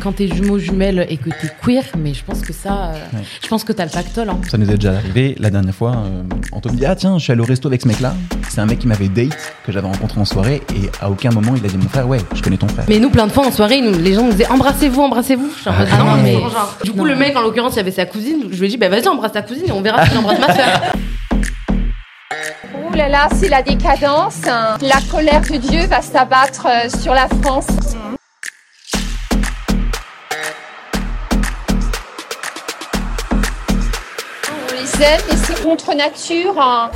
Quand t'es jumeau jumelle et que t'es queer, mais je pense que ça, euh, Ouais. je pense que t'as le pactole. Hein. Ça nous est déjà arrivé la dernière fois. euh, on te dit Ah, tiens, je suis allé au resto avec ce mec-là. C'est un mec qui m'avait date, que j'avais rencontré en soirée, et à aucun moment il a dit Mon frère, ouais, je connais ton frère. Mais nous, plein de fois en soirée, nous, les gens nous disaient embrassez-vous, embrassez-vous. Ah, ah non, non, mais. genre, Du coup, le mec, en l'occurrence, il y avait sa cousine. Je lui ai dit bah vas-y, embrasse ta cousine et on verra si embrasse ma soeur. Ouh là là, c'est la décadence. La colère de Dieu va s'abattre euh, sur la France. Les aime et c'est contre nature. hein.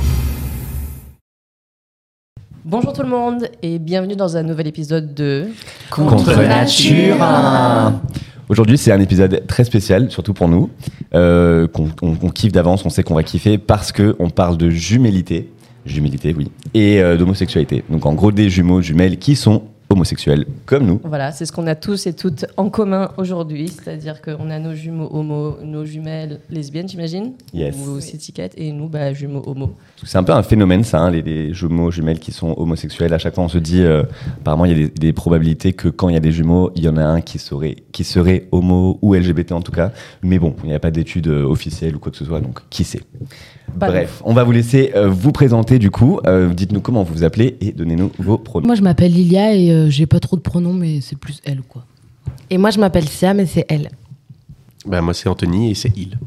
Bonjour tout le monde et bienvenue dans un nouvel épisode de Contre nature. Aujourd'hui, c'est un épisode très spécial, surtout pour nous, euh, qu'on on- qu'on kiffe d'avance, on sait qu'on va kiffer parce que on parle de jumélité, jumélité, oui, et euh, d'homosexualité. Donc, en gros, des jumeaux jumelles qui sont homosexuels comme nous. Voilà, c'est ce qu'on a tous et toutes en commun aujourd'hui, c'est-à-dire qu'on a nos jumeaux homo, nos jumelles lesbiennes, j'imagine, Yes. ou et nous, bah, jumeaux homo. C'est un peu un phénomène, ça, hein, les, les jumeaux jumelles qui sont homosexuels. À chaque fois, on se dit, euh, apparemment, il y a des, des probabilités que quand il y a des jumeaux, il y en a un qui serait, qui serait homo ou LGBT en tout cas. Mais bon, il n'y a pas d'études euh, officielles ou quoi que ce soit, donc qui sait. Pas Bref, on va vous laisser euh, vous présenter du coup. Euh, Dites-nous comment vous vous appelez et donnez-nous vos pronoms. Moi, je m'appelle Lilia et euh, j'ai pas trop de pronoms, mais c'est plus elle, quoi. Et moi, je m'appelle Sia, mais c'est elle. Ben, moi, c'est Anthony et c'est il.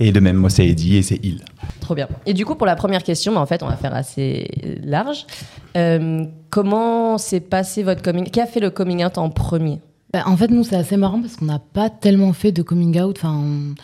Et de même, moi, c'est Eddie et c'est il. Trop bien. Et du coup, pour la première question, bah, en fait, on va faire assez large. Euh, comment s'est passé votre coming Qui a fait le coming out en premier? Bah, en fait, nous, c'est assez marrant parce qu'on n'a pas tellement fait de coming out. Enfin, on-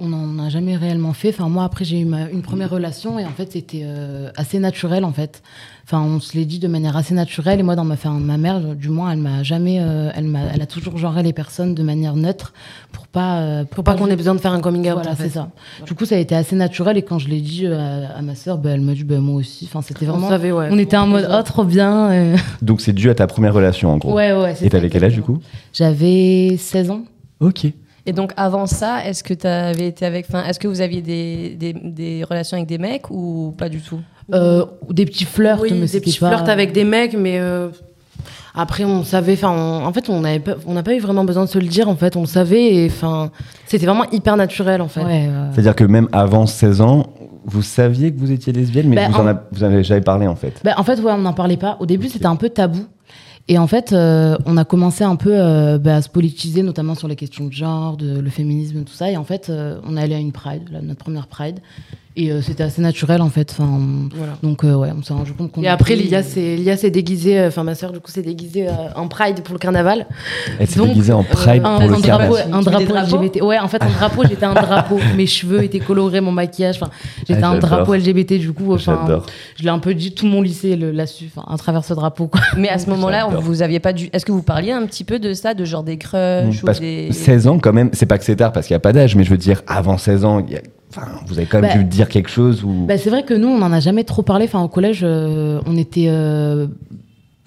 on n'en a jamais réellement fait. Enfin, moi, après, j'ai eu ma- une première relation et en fait, c'était euh, assez naturel, en fait. Enfin, on se l'est dit de manière assez naturelle. Et moi, dans ma, enfin, ma mère, du moins, elle m'a jamais, euh, elle m'a, elle a toujours genré les personnes de manière neutre pour pas, euh, Pour pas qu'on ait besoin de faire un coming out. Voilà, en fait. c'est ça. Du coup, ça a été assez naturel et quand je l'ai dit à, à ma sœur, bah, elle m'a dit bah, moi aussi. Enfin, c'était On vraiment. savait, ouais. On était en mode oh trop bien. Donc c'est dû à ta première relation en gros. Ouais, ouais. c'est Et t'avais quel âge du coup? J'avais 16 ans. Ok. Et donc avant ça, est-ce que tu avais été avec, enfin, est-ce que vous aviez des, des, des relations avec des mecs ou pas du tout? Euh, des petits flirts, Oui, mais des petits pas- flirts avec des mecs, mais euh, Après, on savait. Enfin, en fait, on n'avait pas, on n'a pas eu vraiment besoin de se le dire. En fait, on le savait et enfin, c'était vraiment hyper naturel en fait. Ouais. C'est-à-dire que même avant 16 ans, vous saviez que vous étiez lesbienne, mais Bah, vous, en en- a- vous en avez jamais parlé en fait. Bah, en fait, ouais, on n'en parlait pas. Au début, c'était un peu tabou. Et en fait, euh, on a commencé un peu euh, bah, à se politiser, notamment sur les questions de genre, de, le féminisme, tout ça. Et en fait, euh, on est allé à une Pride, notre première Pride. Et euh, c'était assez naturel, en fait. Enfin, Voilà. Donc, euh, ouais, on s'est rendu compte qu'on Et après, Lia s'est Lia s'est déguisée, euh, enfin ma sœur du coup s'est déguisée euh, en Pride pour le carnaval. Elle s'est déguisée en Pride un, pour le un carnaval. drapeau, un drapeau LGBT. Ouais, en fait, un drapeau, j'étais un drapeau. Mes cheveux étaient colorés, mon maquillage. Enfin, j'étais Ah, un drapeau LGBT, du coup. Enfin, J'adore. je l'ai un peu dit, tout mon lycée su, enfin, à travers ce drapeau, quoi. Mais à ce moment-là, vous aviez pas dû. Est-ce que vous parliez un petit peu de ça, de genre des crushs ou Parce des. que 16 ans quand même, c'est pas que c'est tard parce qu'il n'y a pas d'âge, mais je veux dire, avant 16 ans, il y a- enfin, vous avez quand même Bah, dû dire quelque chose ou... Bah, c'est vrai que nous, on n'en a jamais trop parlé. Enfin, au collège, euh, on était euh,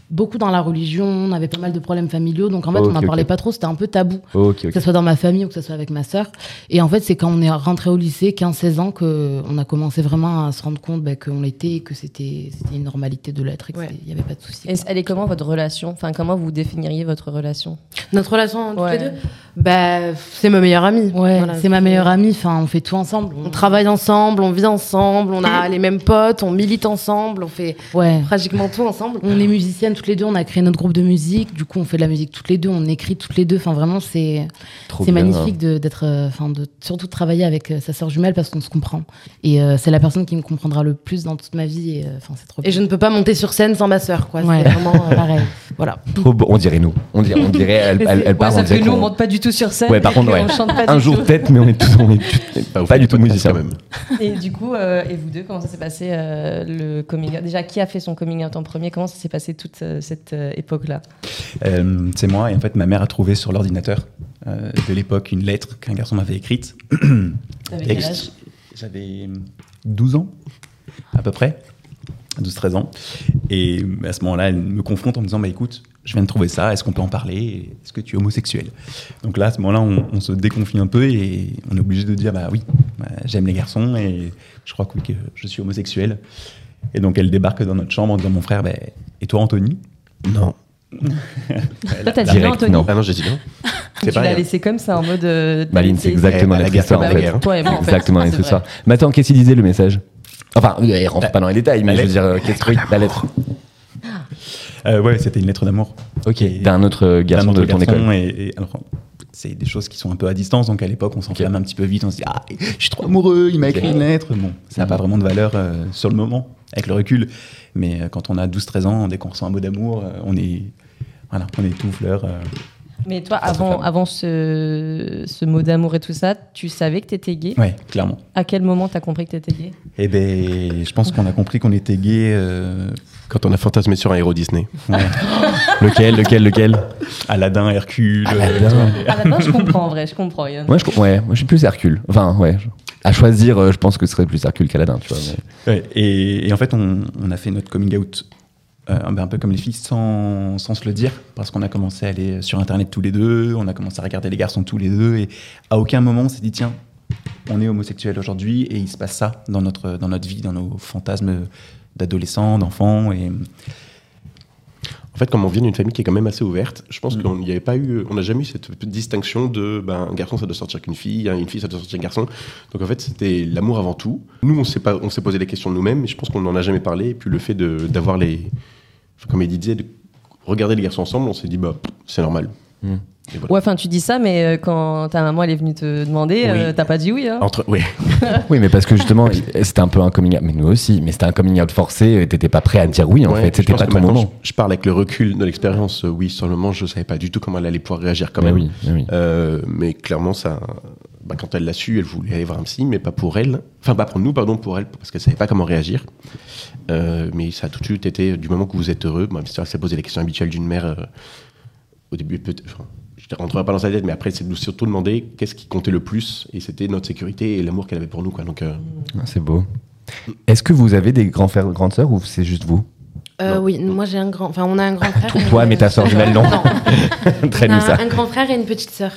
beaucoup dans la religion, on avait pas mal de problèmes familiaux, donc en fait, on n'en parlait pas trop, c'était un peu tabou. Que ce soit dans ma famille ou que ce soit avec ma sœur. Et en fait, c'est quand on est rentré au lycée, 15-16 ans, qu'on a commencé vraiment à se rendre compte bah, qu'on l'était et que c'était c'était une normalité de l'être et qu'il Ouais. n'y avait pas de souci. Et elle est comment votre relation? Enfin, comment vous définiriez votre relation? Notre relation toutes Ouais. les deux? Bah, c'est ma meilleure amie. Ouais, Voilà, c'est ma meilleure amie, enfin, on fait tout ensemble. On travaille ensemble, on vit ensemble, on a les mêmes potes, on milite ensemble, on fait Ouais. pratiquement tout ensemble. On est musiciennes toutes les deux, on a créé notre groupe de musique, du coup on fait de la musique toutes les deux, on écrit toutes les deux, enfin vraiment c'est c'est magnifique d'être, euh, enfin de surtout de travailler avec euh, sa sœur jumelle parce qu'on se comprend. Et euh, c'est la personne qui me comprendra le plus dans toute ma vie et enfin c'est trop Et je ne peux pas monter sur scène sans ma sœur, quoi. Ouais. C'est vraiment. euh, pareil. voilà. Trop beau. On dirait nous. On dirait, on dirait elle, elle, elle part, on dirait qu'on- pas du tout sur scène. Ouais, par contre, ouais. On chante pas Un du jour tout. peut-être, mais on est tous, on est pas du tout quand même. Et du coup, euh, et vous deux, comment ça s'est passé euh, le coming out? Déjà, qui a fait son coming out en premier? Comment ça s'est passé toute cette euh, époque-là Euh, c'est moi, et en fait, ma mère a trouvé sur l'ordinateur euh, de l'époque une lettre qu'un garçon m'avait écrite. Avec Et quel âge? J'avais 12 ans, à peu près, 12-13 ans. Et à ce moment-là, elle me confronte en me disant Bah écoute, je viens de trouver ça, est-ce qu'on peut en parler? Est-ce que tu es homosexuel? Donc là, à ce moment-là, on, on se déconfie un peu et on est obligé de dire Bah oui, bah, j'aime les garçons et je crois que, oui, que je suis homosexuel. Et donc elle débarque dans notre chambre en disant Mon frère, bah, et toi, Anthony? Non. Toi, t'as dit Direct, non, Anthony non. Ah non, j'ai dit non. Tu C'est pas l'as laissé comme ça en mode. euh, Maline, c'est t'as- exactement la guerre, histoire en fait. Toi et moi, en fait. Exactement histoire. vrai. Mais attends, qu'est-ce qu'il disait le message? Enfin, euh, il rentre pas dans les détails, mais je veux dire, euh, qu'est-ce que oui, la lettre? Euh, Ouais, c'était une lettre d'amour. Ok, d'un autre euh, garçon de ton école. Et, et alors, c'est des choses qui sont un peu à distance, donc à l'époque, on s'enflamme un petit peu vite. On se dit, ah, je suis trop amoureux, il m'a écrit une lettre. Bon, ça n'a pas vraiment de valeur euh, sur le moment, avec le recul. Mais euh, quand on a 12-13 ans, dès qu'on ressent un mot d'amour, euh, on est. Voilà, on est tout fleur. euh. Mais toi, avant, avant ce, ce mot d'amour et tout ça, tu savais que t'étais gay? Ouais, clairement. À quel moment t'as compris que t'étais gay? Et ben, je pense qu'on a compris qu'on était gay. euh, Quand on a fantasmé sur un héros Disney. ouais. Lequel, lequel, lequel Aladdin, Hercule. Aladdin. euh, là-bas, je comprends en vrai, je comprends. Yann. Moi, je, ouais, moi, je suis plus Hercule. Enfin, ouais. je- À choisir, euh, je pense que ce serait plus Hercule qu'Aladin, tu vois. mais- Ouais, et, et en fait, on, on a fait notre coming out euh, ben, un peu comme les filles sans, sans se le dire, parce qu'on a commencé à aller sur Internet tous les deux, on a commencé à regarder les garçons tous les deux, et à aucun moment on s'est dit, tiens, on est homosexuel aujourd'hui, et il se passe ça dans notre, dans notre vie, dans nos fantasmes d'adolescents, d'enfants. Et... En fait, comme on vient d'une famille qui est quand même assez ouverte, je pense qu'on n'y avait pas eu, on n'a jamais eu cette distinction de, ben, un garçon ça doit sortir qu'une fille, hein, une fille ça doit sortir qu'un garçon. Donc en fait, c'était l'amour avant tout. Nous, on s'est pas, on s'est posé les questions nous-mêmes, mais je pense qu'on n'en a jamais parlé. Et puis le fait d'avoir les, comme il disait, de regarder les garçons ensemble, on s'est dit bah c'est normal. Mm. Voilà. Ouais, enfin, tu dis ça, mais euh, quand ta maman elle est venue te demander, euh, Oui. t'as pas dit oui. Hein? Entre, oui. Oui, mais parce que justement, c'était un peu un coming out, mais nous aussi, mais c'était un coming out forcé, t'étais pas prêt à dire oui, en Ouais, fait, je c'était pas ton moment. Je, je parle avec le recul de l'expérience. euh, oui, sur le moment, je savais pas du tout comment elle allait pouvoir réagir quand Mais même. oui, mais oui. Euh, mais clairement, ça, bah, quand elle l'a su, elle voulait aller voir un psy, mais pas pour elle. Enfin, pas pour nous, pardon, pour elle, parce qu'elle savait pas comment réagir. Euh, mais ça a tout de suite été, du moment que vous êtes heureux, bah, c'est vrai que ça posait les questions habituelles d'une mère. euh, au début, peut-être. enfin, je ne rentrerai pas dans sa tête, mais après, c'est de nous surtout demander qu'est-ce qui comptait le plus, et c'était notre sécurité et l'amour qu'elle avait pour nous. Quoi. Donc, euh, Ah, C'est beau. Est-ce que vous avez des grands frères, grandes sœurs, ou c'est juste vous? Euh, oui, moi j'ai un grand. Enfin, on a un grand frère. et- Toi, mais ta sœur jumelle, non. On Traîne-nous a ça. un grand frère et une petite sœur.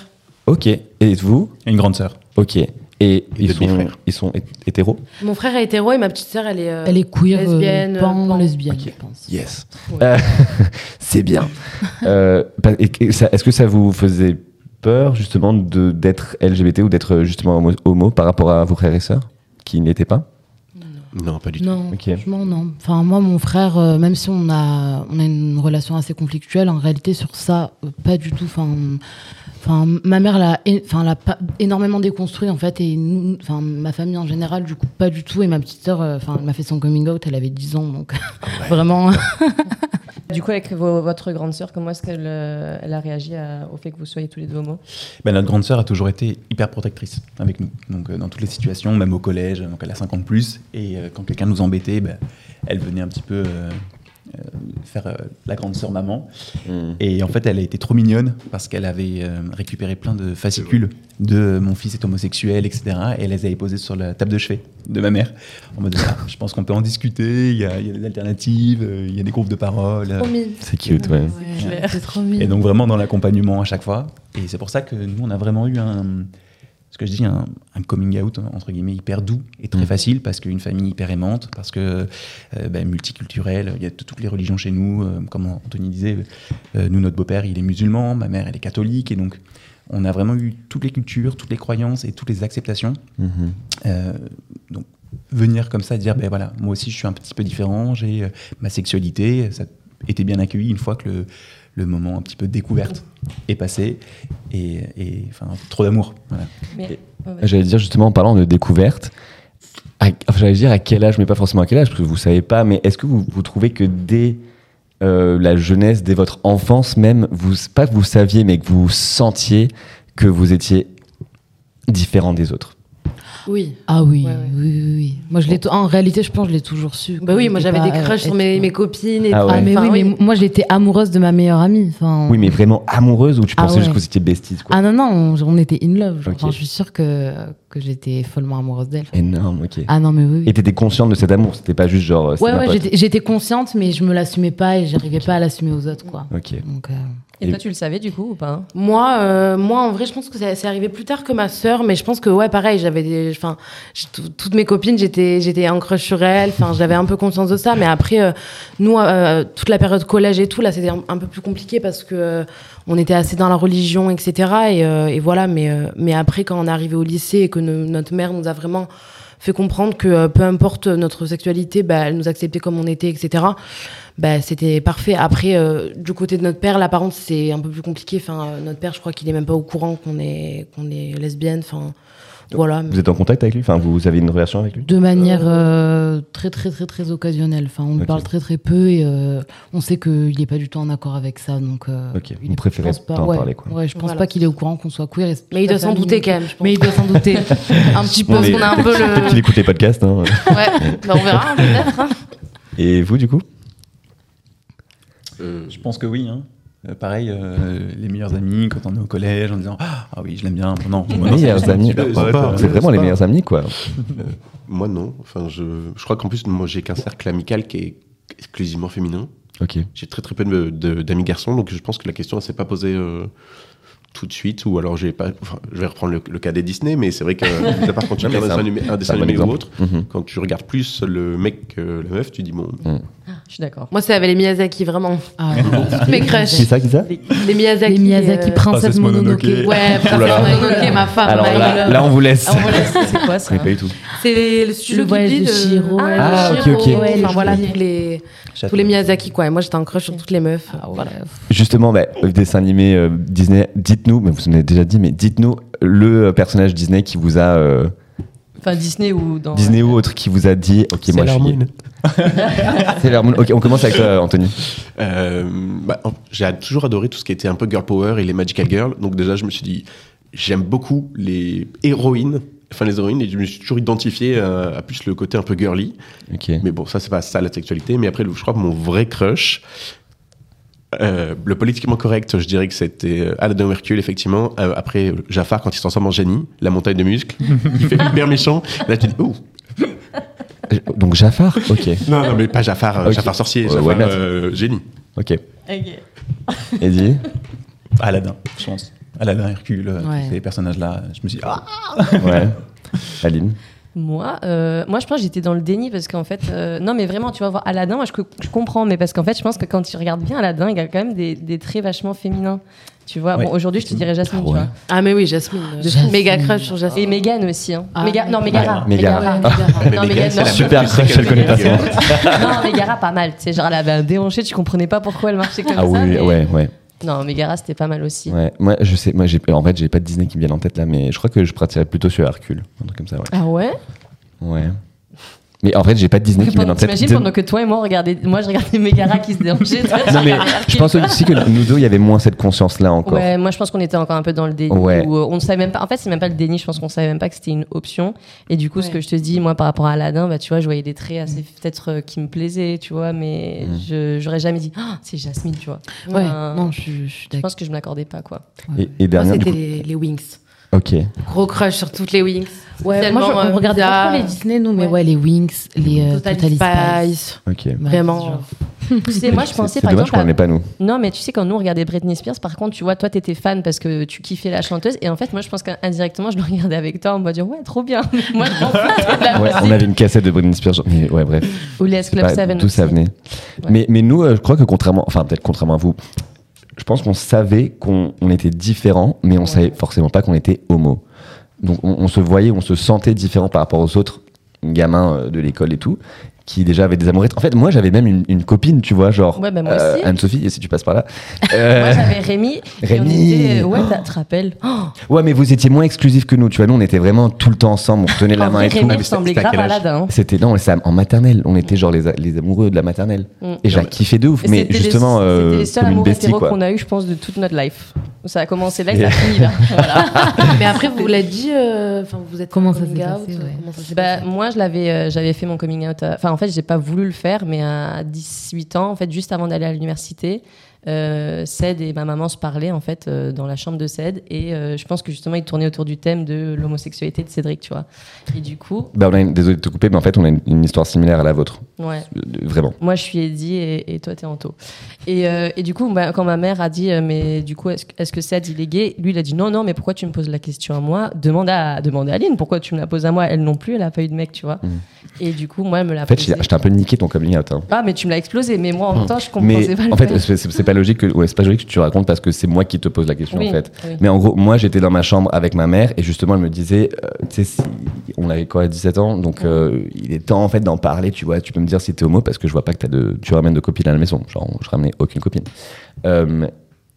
Ok. Et vous? Une grande sœur. Ok. Et, ils, sont, ils sont hé- hétéros Mon frère est hétéro et ma petite sœur, elle est. euh, Elle est queer, euh, lesbienne, pan, pan. lesbienne, je pense. Yes. Euh, c'est bien. Euh, Est-ce que ça vous faisait peur justement de- d'être LGBT ou d'être justement homo, homo par rapport à vos frères et sœurs qui n'étaient pas? Non, pas du tout. Non, Ok. franchement, non. Enfin, moi, mon frère, euh, même si on a, on a une relation assez conflictuelle, en réalité, sur ça, euh, pas du tout. Enfin, enfin ma mère l'a é- enfin, l'a pas énormément déconstruit, en fait, et nous, enfin, ma famille en général, du coup, pas du tout. Et ma petite sœur, euh, enfin, elle m'a fait son coming out, elle avait 10 ans, donc vraiment. Du coup, avec vos- votre grande sœur, comment est-ce qu'elle euh, elle a réagi à- au fait que vous soyez tous les deux homo Ben, notre grande sœur a toujours été hyper protectrice avec nous. Donc, euh, dans toutes les situations, même au collège, donc elle a 50 plus. Et euh, quand quelqu'un nous embêtait, ben, elle venait un petit peu euh, faire euh, la grande sœur maman. Mm. Et en fait, elle a été trop mignonne parce qu'elle avait euh, récupéré plein de fascicules de mon fils est homosexuel, etc. Et elle les avait posés sur la table de chevet de ma mère. En mode, Ah, je pense qu'on peut en discuter, il y, a, il y a des alternatives, euh, il y a des groupes de parole. euh. C'est cute, ouais. C'est trop mignon. Et donc vraiment dans l'accompagnement à chaque fois. Et c'est pour ça que nous, on a vraiment eu un, ce que je dis, un, un coming out entre guillemets hyper doux et très Mhm. facile parce qu'une famille hyper aimante, parce que euh, ben, multiculturelle, il y a toutes les religions chez nous. euh, comme Anthony disait, euh, nous notre beau-père il est musulman, ma mère elle est catholique et donc on a vraiment eu toutes les cultures, toutes les croyances et toutes les acceptations. Mhm. Euh, donc venir comme ça dire ben voilà moi aussi je suis un petit peu différent j'ai ma sexualité ça a été bien accueilli une fois que le, le moment un petit peu découverte est passé et, et, enfin trop d'amour voilà. J'allais dire justement en parlant de découverte, enfin, j'allais dire à quel âge, mais pas forcément à quel âge, parce que vous savez pas, mais est-ce que vous, vous trouvez que dès euh, la jeunesse, dès votre enfance même, vous, pas que vous saviez, mais que vous sentiez que vous étiez différent des autres? Oui. Ah oui, Ouais, ouais. oui, oui, oui. Moi, je l'ai. En réalité, je pense que je l'ai toujours su. Bah oui, moi j'avais des crushs sur mes, mes copines. et Ah tout. ouais. Ah, mais Enfin, oui, mais moi, j'étais amoureuse de ma meilleure amie. Enfin, Oui, mais vraiment amoureuse ou tu Ah pensais ouais. juste que vous étiez besties quoi? Ah non, non, on, on était in love. Enfin, je suis sûre que, que j'étais follement amoureuse d'elle. Énorme, ok. Ah non, mais oui. oui. Et t'étais consciente de cet amour, c'était pas juste genre. euh, Ouais, ouais, j'étais consciente, mais je me l'assumais pas et j'arrivais pas à l'assumer aux autres, quoi. Ok. Donc, euh, Et toi, tu le savais du coup ou pas Moi, euh, moi, en vrai, je pense que c'est arrivé plus tard que ma sœur, mais je pense que ouais, pareil, j'avais, enfin, toutes mes copines, j'étais, j'étais en crush sur elles. Enfin, j'avais un peu conscience de ça, mais après, euh, nous, euh, toute la période collège et tout, là, c'était un, un peu plus compliqué parce que on était assez dans la religion, etc. Et, et voilà, mais mais après, quand on est arrivé au lycée et que no- notre mère nous a vraiment fait comprendre que euh, peu importe notre sexualité, bah, elle nous acceptait comme on était, etc. Bah, c'était parfait. Après, euh, du côté de notre père, contre, c'est un peu plus compliqué. Enfin, euh, notre père, je crois qu'il est même pas au courant qu'on est, qu'on est lesbienne. Enfin, voilà. Vous êtes en contact avec lui? Enfin, vous avez une relation avec lui? De manière euh, très, très, très, très occasionnelle. Enfin, on parle très, très peu et euh, on sait qu'il n'est pas du tout en accord avec ça. Donc, euh, Ok, il pense pas, pas en ouais, parler, quoi. Ouais, je pense Voilà. pas qu'il est au courant qu'on soit queer. Mais il doit s'en douter quand même, je pense. Mais il doit s'en douter. un petit peu, parce qu'on a un peu Peut-être le. qu'il écoute les podcasts. hein. Ouais, bah, on verra, hein, peut-être. hein. Et vous, du coup? Euh, je pense que oui hein. Euh, pareil euh, les meilleurs amis quand on est au collège en disant ah ah oui je l'aime bien non, non, non, meilleurs amis. C'est euh, C'est vraiment les meilleurs amis, quoi. moi, non. Enfin, je, je crois qu'en plus, moi, j'ai qu'un cercle amical qui est exclusivement féminin. Ok. J'ai très très peu de- de- d'amis garçons, donc je pense que la question ne s'est pas posée euh, tout de suite, ou alors j'ai pas. enfin, je vais reprendre le, le cas des Disney, mais c'est vrai que à part quand tu regardes un un- dessin animé, ou autre, Mhm. quand tu regardes plus le mec que la meuf, tu dis bon. Je suis d'accord. Moi, c'est avec les Miyazaki, vraiment. Ah, Toutes mes crushs. Qui ça, qui ça Les, les Miyazaki. les Miyazaki, euh, Princesse Mononoke. Mononoke. Ouais, Princesse. Mononoke, ma femme. Alors là, là, on vous laisse. Ah, on laisser, c'est quoi ça connais pas du tout. C'est le studio Le voyage Ghibli de Chihiro. Ah, ok, ok. enfin, je voilà, tous les, tous les Miyazaki, quoi. Et moi, j'étais en crush sur toutes les meufs. Ah. Justement, bah, dessin animé euh, Disney, dites-nous, mais vous en avez déjà dit, mais dites-nous le euh, personnage Disney qui vous a. euh, Enfin, Disney ou dans. Disney ou autre qui vous a dit, ok, moi je suis. C'est Moon. Ok, on commence avec toi, Anthony. Euh, bah, j'ai toujours adoré tout ce qui était un peu girl power et les magical girls. Donc déjà, je me suis dit, j'aime beaucoup les héroïnes, enfin les héroïnes, et je me suis toujours identifié à, à plus le côté un peu girly. Mais bon, ça c'est pas ça la sexualité. Mais après, je crois que mon vrai crush, euh, le politiquement correct, je dirais que c'était euh, Aladdin ou Hercule, effectivement. Euh, après, Jafar, quand il se transforme en génie, la montagne de muscles, il fait hyper méchant. Là, tu dis, oh, Donc Jafar Ok. non, non, mais pas Jafar. Jafar sorcier, Jafar ouais, euh, génie. Ok. Ok. Eddie? Aladdin je pense Aladdin Hercule Ouais. ces personnages là je me suis dit ah Ouais. Aline? Moi, euh, moi, je pense que j'étais dans le déni parce qu'en fait, euh, non, mais vraiment, tu vas voir Aladdin, moi, je, co- je comprends, mais parce qu'en fait, je pense que quand tu regardes bien Aladdin, il y a quand même des, des traits vachement féminins. Tu vois, Ouais. bon, aujourd'hui, je te dirais Jasmine, Ah ouais. tu vois. Ah, mais oui, Jasmine. euh, Jasmine. Méga crush sur Jasmine. Et Megan aussi, hein. Ah, Méga- non, non. la Super crush, elle connaît pas Meghan. non, Megara, pas mal. Tu sais, genre, elle avait un déhanché, tu comprenais pas pourquoi elle marchait comme Ah ça. oui, mais- ouais, ouais. Non, Megara, c'était pas mal aussi. Ouais, moi je sais, moi j'ai, en fait j'ai pas de Disney qui me vient en tête là, mais je crois que je partirais plutôt sur Hercule, un truc comme ça, ouais. Ah ouais? Ouais. Mais en fait, j'ai pas de Disney qui dans la tête. T'imagines pendant que toi et moi on regardait, moi je regardais Megara qui se dérangeait. toi, Non, mais je pense aussi que nous deux, il y avait moins cette conscience-là encore. Ouais, moi je pense qu'on était encore un peu dans le déni. Ouais. où, euh, on ne savait même pas. En fait, c'est même pas le déni. Je pense qu'on savait même pas que c'était une option. Et du coup, ce que je te dis, moi, par rapport à Aladdin, bah tu vois, je voyais des traits assez peut-être euh, qui me plaisaient, tu vois, mais Mm. je j'aurais jamais dit, Ah, c'est Jasmine, tu vois. Ouais, Enfin, non, je, suis- je suis je pense que je me l'accordais pas, quoi. Et, et dernière, c'était coup. les, les Wings. Ok. Gros crush sur toutes les Wings. Ouais, Tellement, moi, je- euh, on regardait pas trop les. Disney, nous, mais Ouais. ouais, les Wings, les euh, Totally Totally Spice. Ok. Ouais, Vraiment. Tu sais, moi, je pensais par dommage exemple. à- pas, nous. Non, mais tu sais, quand nous on regardait Britney Spears, par contre, tu vois, toi, t'étais fan parce que tu kiffais la chanteuse. Et en fait, moi, je pense qu'indirectement, je le regardais avec toi. On va dire, ouais, trop bien. moi, je Ouais, on avait une cassette de Britney Spears. Mais ouais, bref. Ou les Club pas 7. d'où ça venait. Ouais. Mais, mais nous, euh, je crois que contrairement, enfin peut-être contrairement à vous, je pense qu'on savait qu'on on était différents, mais on savait forcément pas qu'on était homo. Donc on, se voyait, on se sentait différent par rapport aux autres gamins euh, de l'école et tout, qui déjà avaient des amourettes. En fait, moi j'avais même une, une copine, tu vois, genre Ouais, bah, moi euh, aussi. Anne-Sophie, et si tu passes par là. Euh, Moi, j'avais Rémi. Rémi. était- Ouais, t'as- tu te rappelles Oh, ouais, mais vous étiez moins exclusifs que nous, tu vois. Nous, on était vraiment tout le temps ensemble, on tenait la main et tout. Rémi c'était à grave Aladdin. hein. C'était non, c'est en maternelle. On était genre les, les amoureux de la maternelle. Mm. Et j'ai kiffé de ouf. Mais justement, euh, c'était les seuls quoi. qu'on a eu, je pense, de toute notre life. Ça a commencé là et ça a fini là. Voilà. Mais après, vous l'avez dit, euh, enfin, vous êtes Comment en ça coming s'est out, passé, euh, ça Bah, moi, je l'avais, euh, j'avais fait mon coming out. Enfin, en fait, j'ai pas voulu le faire, mais à 18 ans, en fait, juste avant d'aller à l'université, Ced et ma maman se parlaient en fait euh, dans la chambre de Ced, et euh, je pense que justement, ils tournaient autour du thème de l'homosexualité de Cédric, tu vois. Et du coup, Bah, on a une- désolé de te couper, mais en fait, on a une, une histoire similaire à la vôtre. ouais. Euh, Vraiment. Moi, je suis Eddie et, et toi, t'es Anto. Et, euh, et du coup, bah, quand ma mère a dit, euh, mais du coup, est-ce que- Ced, il est gay Lui, il a dit, non, non, mais pourquoi tu me poses la question à moi? Demande à, demande à Aline, pourquoi tu me la poses à moi? Elle non plus, elle a pas eu de mec, tu vois. Mm. Et du coup, moi, elle me l'a En fait, je t'ai un peu niqué ton coming out. hein. Ah, mais tu me l'as explosé, mais moi, en même temps, je comprenais pas en fait, c'est pas logique que, ouais, c'est pas logique que tu racontes parce que c'est moi qui te pose la question Oui, en fait. oui. Mais en gros, moi j'étais dans ma chambre avec ma mère et justement elle me disait, euh, tu sais, si- on avait quoi, 17 ans, donc euh, il est temps en fait d'en parler, tu vois. Tu peux me dire si t'es homo parce que je vois pas que as de, tu ramènes de copines à la maison. Genre, je ramenais aucune copine. Euh,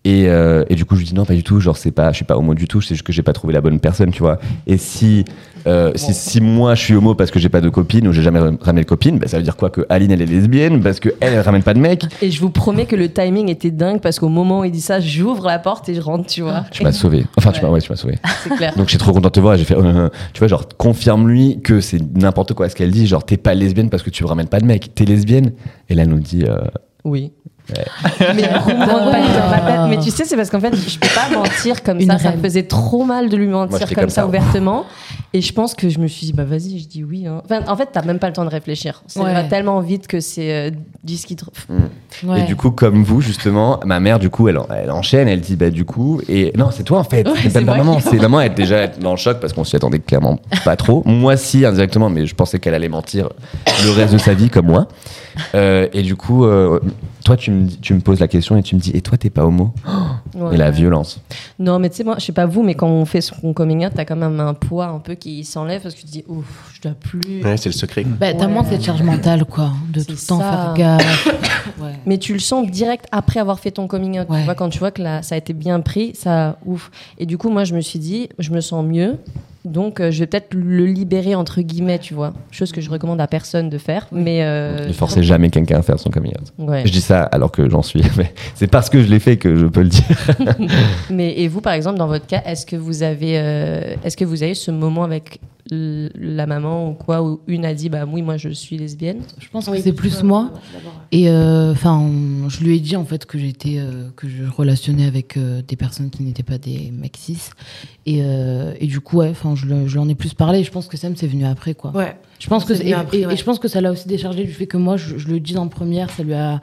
et, euh, et du coup, je lui dis non, pas du tout. Genre, c'est pas, je suis pas homo du tout. C'est juste que j'ai pas trouvé la bonne personne, tu vois. Et si, euh, si, si moi je suis homo parce que j'ai pas de copine ou j'ai jamais ramené de copine, bah, ça veut dire quoi que Aline elle est lesbienne parce que elle, elle ramène pas de mec. Et je vous promets que le timing était dingue parce qu'au moment où il dit ça, j'ouvre la porte et je rentre, tu vois. Tu m'as sauvé. Enfin, tu Ouais. m'as, ouais, tu m'as sauvé. C'est clair. Donc, je suis trop content de te voir. J'ai fait, euh, tu vois, genre, confirme-lui que c'est n'importe quoi ce qu'elle dit. Genre, t'es pas lesbienne parce que tu ramènes pas de mec. T'es lesbienne. Et là, elle nous dit, euh, Oui. Ouais. Mais, pas tu sais, c'est parce qu'en fait, je peux pas mentir comme Une ça. Ça me faisait trop mal de lui mentir comme, comme ça ça. ouvertement. Et je pense que je me suis dit, bah vas-y, je dis oui. hein. Enfin, en fait, t'as même pas le temps de réfléchir. Ça Ouais. va tellement vite que c'est euh, ce qui te. Ouais. Et du coup, comme vous, justement, ma mère, du coup, elle, elle enchaîne, elle dit, bah, du coup, et non, c'est toi en fait, Ouais, c'est pas maman, c'est maman, elle est déjà dans le choc parce qu'on s'y attendait clairement pas trop. Moi, si, indirectement, mais je pensais qu'elle allait mentir le reste de sa vie, comme moi. Euh, et du coup, euh, toi, tu me, dis- tu me poses la question et tu me dis, et toi, t'es pas homo? Ouais. Et la violence. Non, mais tu sais, moi, je sais pas vous, mais quand on fait son coming out, t'as quand même un poids un peu qui s'enlève parce que tu te dis, ouf, je dois plus. Ouais, c'est le secret. Bah, t'as Ouais. moins cette charge mentale, quoi, de tout le temps faire gaffe. Ouais. Mais tu le sens direct après avoir fait ton coming out. Tu vois, quand tu vois que là, ça a été bien pris, ça ouf. Et du coup, moi, je me suis dit, je me sens mieux. Donc, euh, je vais peut-être le libérer, entre guillemets, tu vois. Chose que je recommande à personne de faire. Mais. euh, Ne forcez jamais quelqu'un à faire son coming out. Ouais. Je dis ça alors que j'en suis, mais c'est parce que je l'ai fait que je peux le dire. Mais et vous, par exemple, dans votre cas, est-ce que vous avez, euh, est-ce que vous avez ce moment avec la maman ou quoi où une a dit, bah oui, moi, je suis lesbienne. Je pense que c'est plus moi. Et euh, enfin, je lui ai dit en fait que j'étais, euh, que je relationnais avec euh, des personnes qui n'étaient pas des mecs cis. Et, euh, et du coup, ouais, enfin, je, je lui en ai plus parlé. Et je pense que Sam c'est venu après, quoi. Ouais. Je pense que et, et- ouais. et je pense que ça l'a aussi déchargé du fait que moi, je, je le dis en première, ça lui a,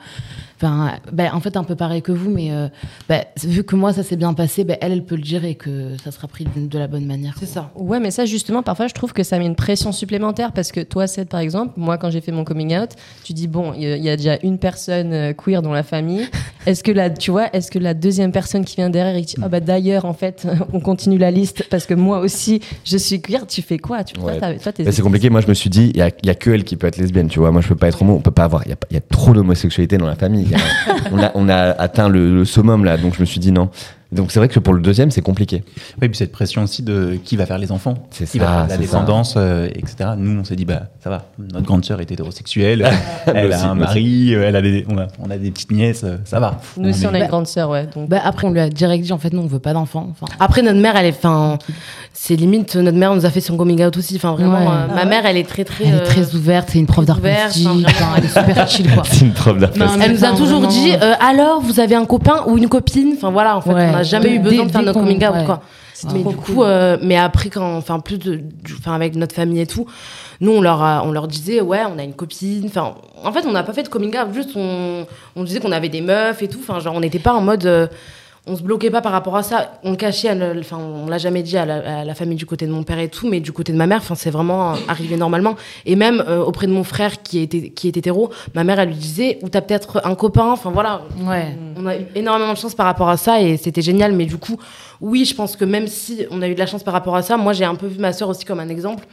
enfin, ben, en fait un peu pareil que vous, mais euh, ben, vu que moi ça s'est bien passé, ben, elle, elle peut le dire et que ça sera pris de, la bonne manière. C'est ça. Ouais, mais ça, justement, parfois, je trouve que ça met une pression supplémentaire parce que toi, Seth, par exemple, moi, quand j'ai fait mon coming out, tu dis, bon, il y a- il y a déjà une personne euh, queer dans la famille. Est-ce que la, tu vois, est-ce que la deuxième personne qui vient derrière, il dit, ah bah d'ailleurs, en fait, on continue la liste parce que moi aussi, je suis queer, tu fais quoi? Tu, Ouais. toi, Bah, c'est compliqué. Moi, je me suis y a, il y a que elle qui peut être lesbienne, tu vois. Moi, je peux pas être homo. On peut pas avoir. Il y a, trop d'homosexualité dans la famille. On a atteint le, le summum là. Donc, je me suis dit non. Donc c'est vrai que pour le deuxième, c'est compliqué. Oui, puis cette pression aussi de qui va faire les enfants, C'est qui ça, va faire la descendance, euh, etc. Nous, on s'est dit, bah ça va, notre grande sœur est hétérosexuelle, elle aussi, a un mari, euh, elle a des, on, a, on a des petites nièces, euh, ça va. Nous aussi, on a une grande sœur, ouais. Donc, Bah, après, on lui a direct dit, en fait, non, on veut pas d'enfant. Enfin, après, notre mère, elle est, enfin, c'est limite, notre mère nous a fait son coming out aussi. Enfin, vraiment, Ouais. euh, ma mère, elle est très, très. Elle est très ouverte, c'est une prof d'art ouverte, plastique, elle est super chill quoi. C'est une preuve d'art Elle nous a toujours dit, alors, vous avez un copain ou une copine? Enfin, voilà, en fait, n'a jamais eu besoin de faire notre coming out, quoi. Mais du coup, euh, mais après, quand, enfin, plus de, enfin, avec notre famille et tout, nous, on leur, a- on leur disait, ouais, on a une copine. Enfin, en fait, on n'a pas fait de coming out, juste on, on disait qu'on avait des meufs et tout. Enfin, genre, on n'était pas en mode, euh, on se bloquait pas par rapport à ça. On cachait, enfin, on l'a jamais dit à la, à la famille du côté de mon père et tout, mais du côté de ma mère, enfin, c'est vraiment arrivé normalement. Et même euh, auprès de mon frère qui était, qui est hétéro, ma mère, elle lui disait, ou t'as peut-être un copain. Enfin, voilà. Ouais. On a eu énormément de chance par rapport à ça et c'était génial. Mais du coup, oui, je pense que même si on a eu de la chance par rapport à ça, moi j'ai un peu vu ma sœur aussi comme un exemple.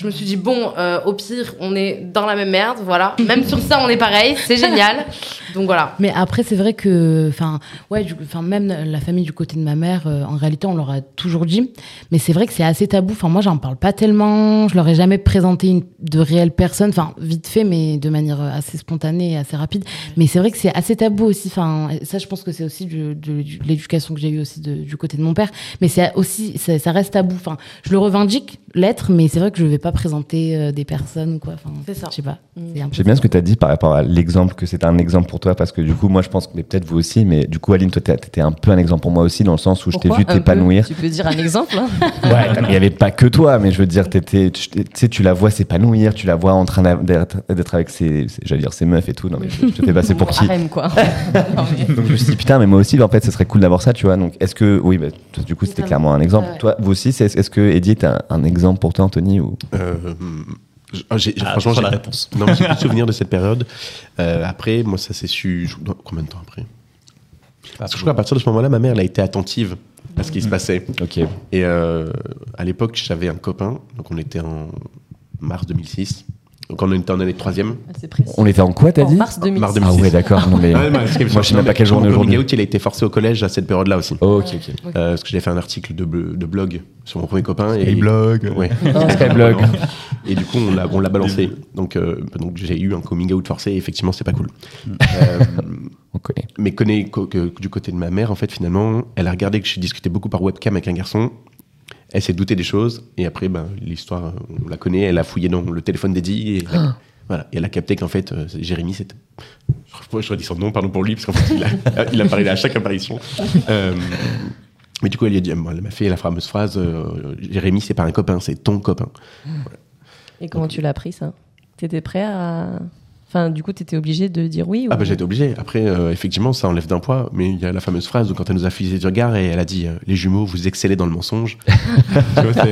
Je me suis dit, bon, euh, au pire, on est dans la même merde, voilà. Même sur ça, on est pareil, c'est génial. Donc voilà. Mais après, c'est vrai que, enfin, ouais, enfin, même la famille du côté de ma mère, euh, en réalité, on leur a toujours dit. Mais c'est vrai que c'est assez tabou. Enfin, moi, j'en parle pas tellement. Je leur ai jamais présenté une, de réelles personnes. Enfin, vite fait, mais de manière assez spontanée et assez rapide. Mais c'est vrai que c'est assez tabou aussi. Enfin, ça, je pense que c'est aussi du- de, de l'éducation que j'ai eue aussi de- du côté de mon père. Mais c'est aussi, ça, ça reste tabou. Enfin, je le revendique, l'être, mais c'est vrai que je vais pas présenter euh, des personnes ou quoi. Enfin, C'est ça. Je sais pas. Peu J'aime bien ce que tu as dit par rapport à l'exemple, que c'était un exemple pour toi, parce que du coup, moi, je pense que mais peut-être vous aussi, mais du coup, Aline, toi, t'étais un peu un exemple pour moi aussi, dans le sens où je t'ai vu t'épanouir. Tu peux dire un exemple hein Ouais, il n'y avait pas que toi, mais je veux dire, t'étais- tu sais, tu la vois s'épanouir, tu la vois en train d'être avec ses, ses- j'allais dire ses meufs et tout. Non, mais je, je te fais passer pour qui? quoi. Donc je me suis dit, putain, mais moi aussi, en fait, ce serait cool d'avoir ça, tu vois. Donc, est-ce que, oui, bah, du coup, c'était clairement un exemple. Ouais. Toi, vous aussi, c'est- est-ce que Eddie est un, un exemple pour toi, Anthony ou... Euh, ah, j'ai- Ah, franchement, j'ai la réponse. Non, j'ai plus de souvenir de cette période. Euh, après, moi, ça s'est su. je- Combien de temps après Parce que je crois qu'à partir de ce moment-là, ma mère, elle a été attentive à ce qui se passait. Ok. Et euh, à l'époque, j'avais un copain. Donc, on était en mars 2006. Donc, on était en année de troisième. On était en quoi, t'as En dit mars 2006. Mars Ah 2006. ouais, d'accord. Non, mais... Moi, je sais même pas quel jour on est Mon coming aujourd'hui. out, il a été forcé au collège à cette période-là aussi. Oh, ok, ok. Euh, parce que j'ai fait un article de, bl- de blog sur mon premier copain. et. Ouais. Skyblog. Et du coup, on l'a, on l'a balancé. Donc, euh, donc j'ai eu un coming out forcé. Et effectivement, c'est pas cool. Euh, On connaît. mais connaît co- que- du côté de ma mère, en fait, finalement, elle a regardé que je discutais beaucoup par webcam avec un garçon. Elle s'est doutée des choses. Et après, ben, l'histoire, on la connaît. Elle a fouillé dans le téléphone d'Eddie. Et, elle a- voilà, et elle a capté qu'en fait, euh, c'est- Jérémy, c'était. Je, je redis son nom, pardon pour lui, parce qu'en fait, il a, il a parlé à chaque apparition. Euh, mais du coup, elle, lui a dit, elle m'a fait la fameuse phrase euh, Jérémy, c'est pas un copain, c'est ton copain. Et comment tu l'as pris, ça? T'étais prêt à. Enfin, du coup, t'étais obligé de dire oui ou... Ah bah j'étais obligé. Après, euh, effectivement, ça enlève d'un poids, mais il y a la fameuse phrase où quand elle nous a fusé du regard et elle a dit euh, Les jumeaux, vous excellez dans le mensonge. Tu vois,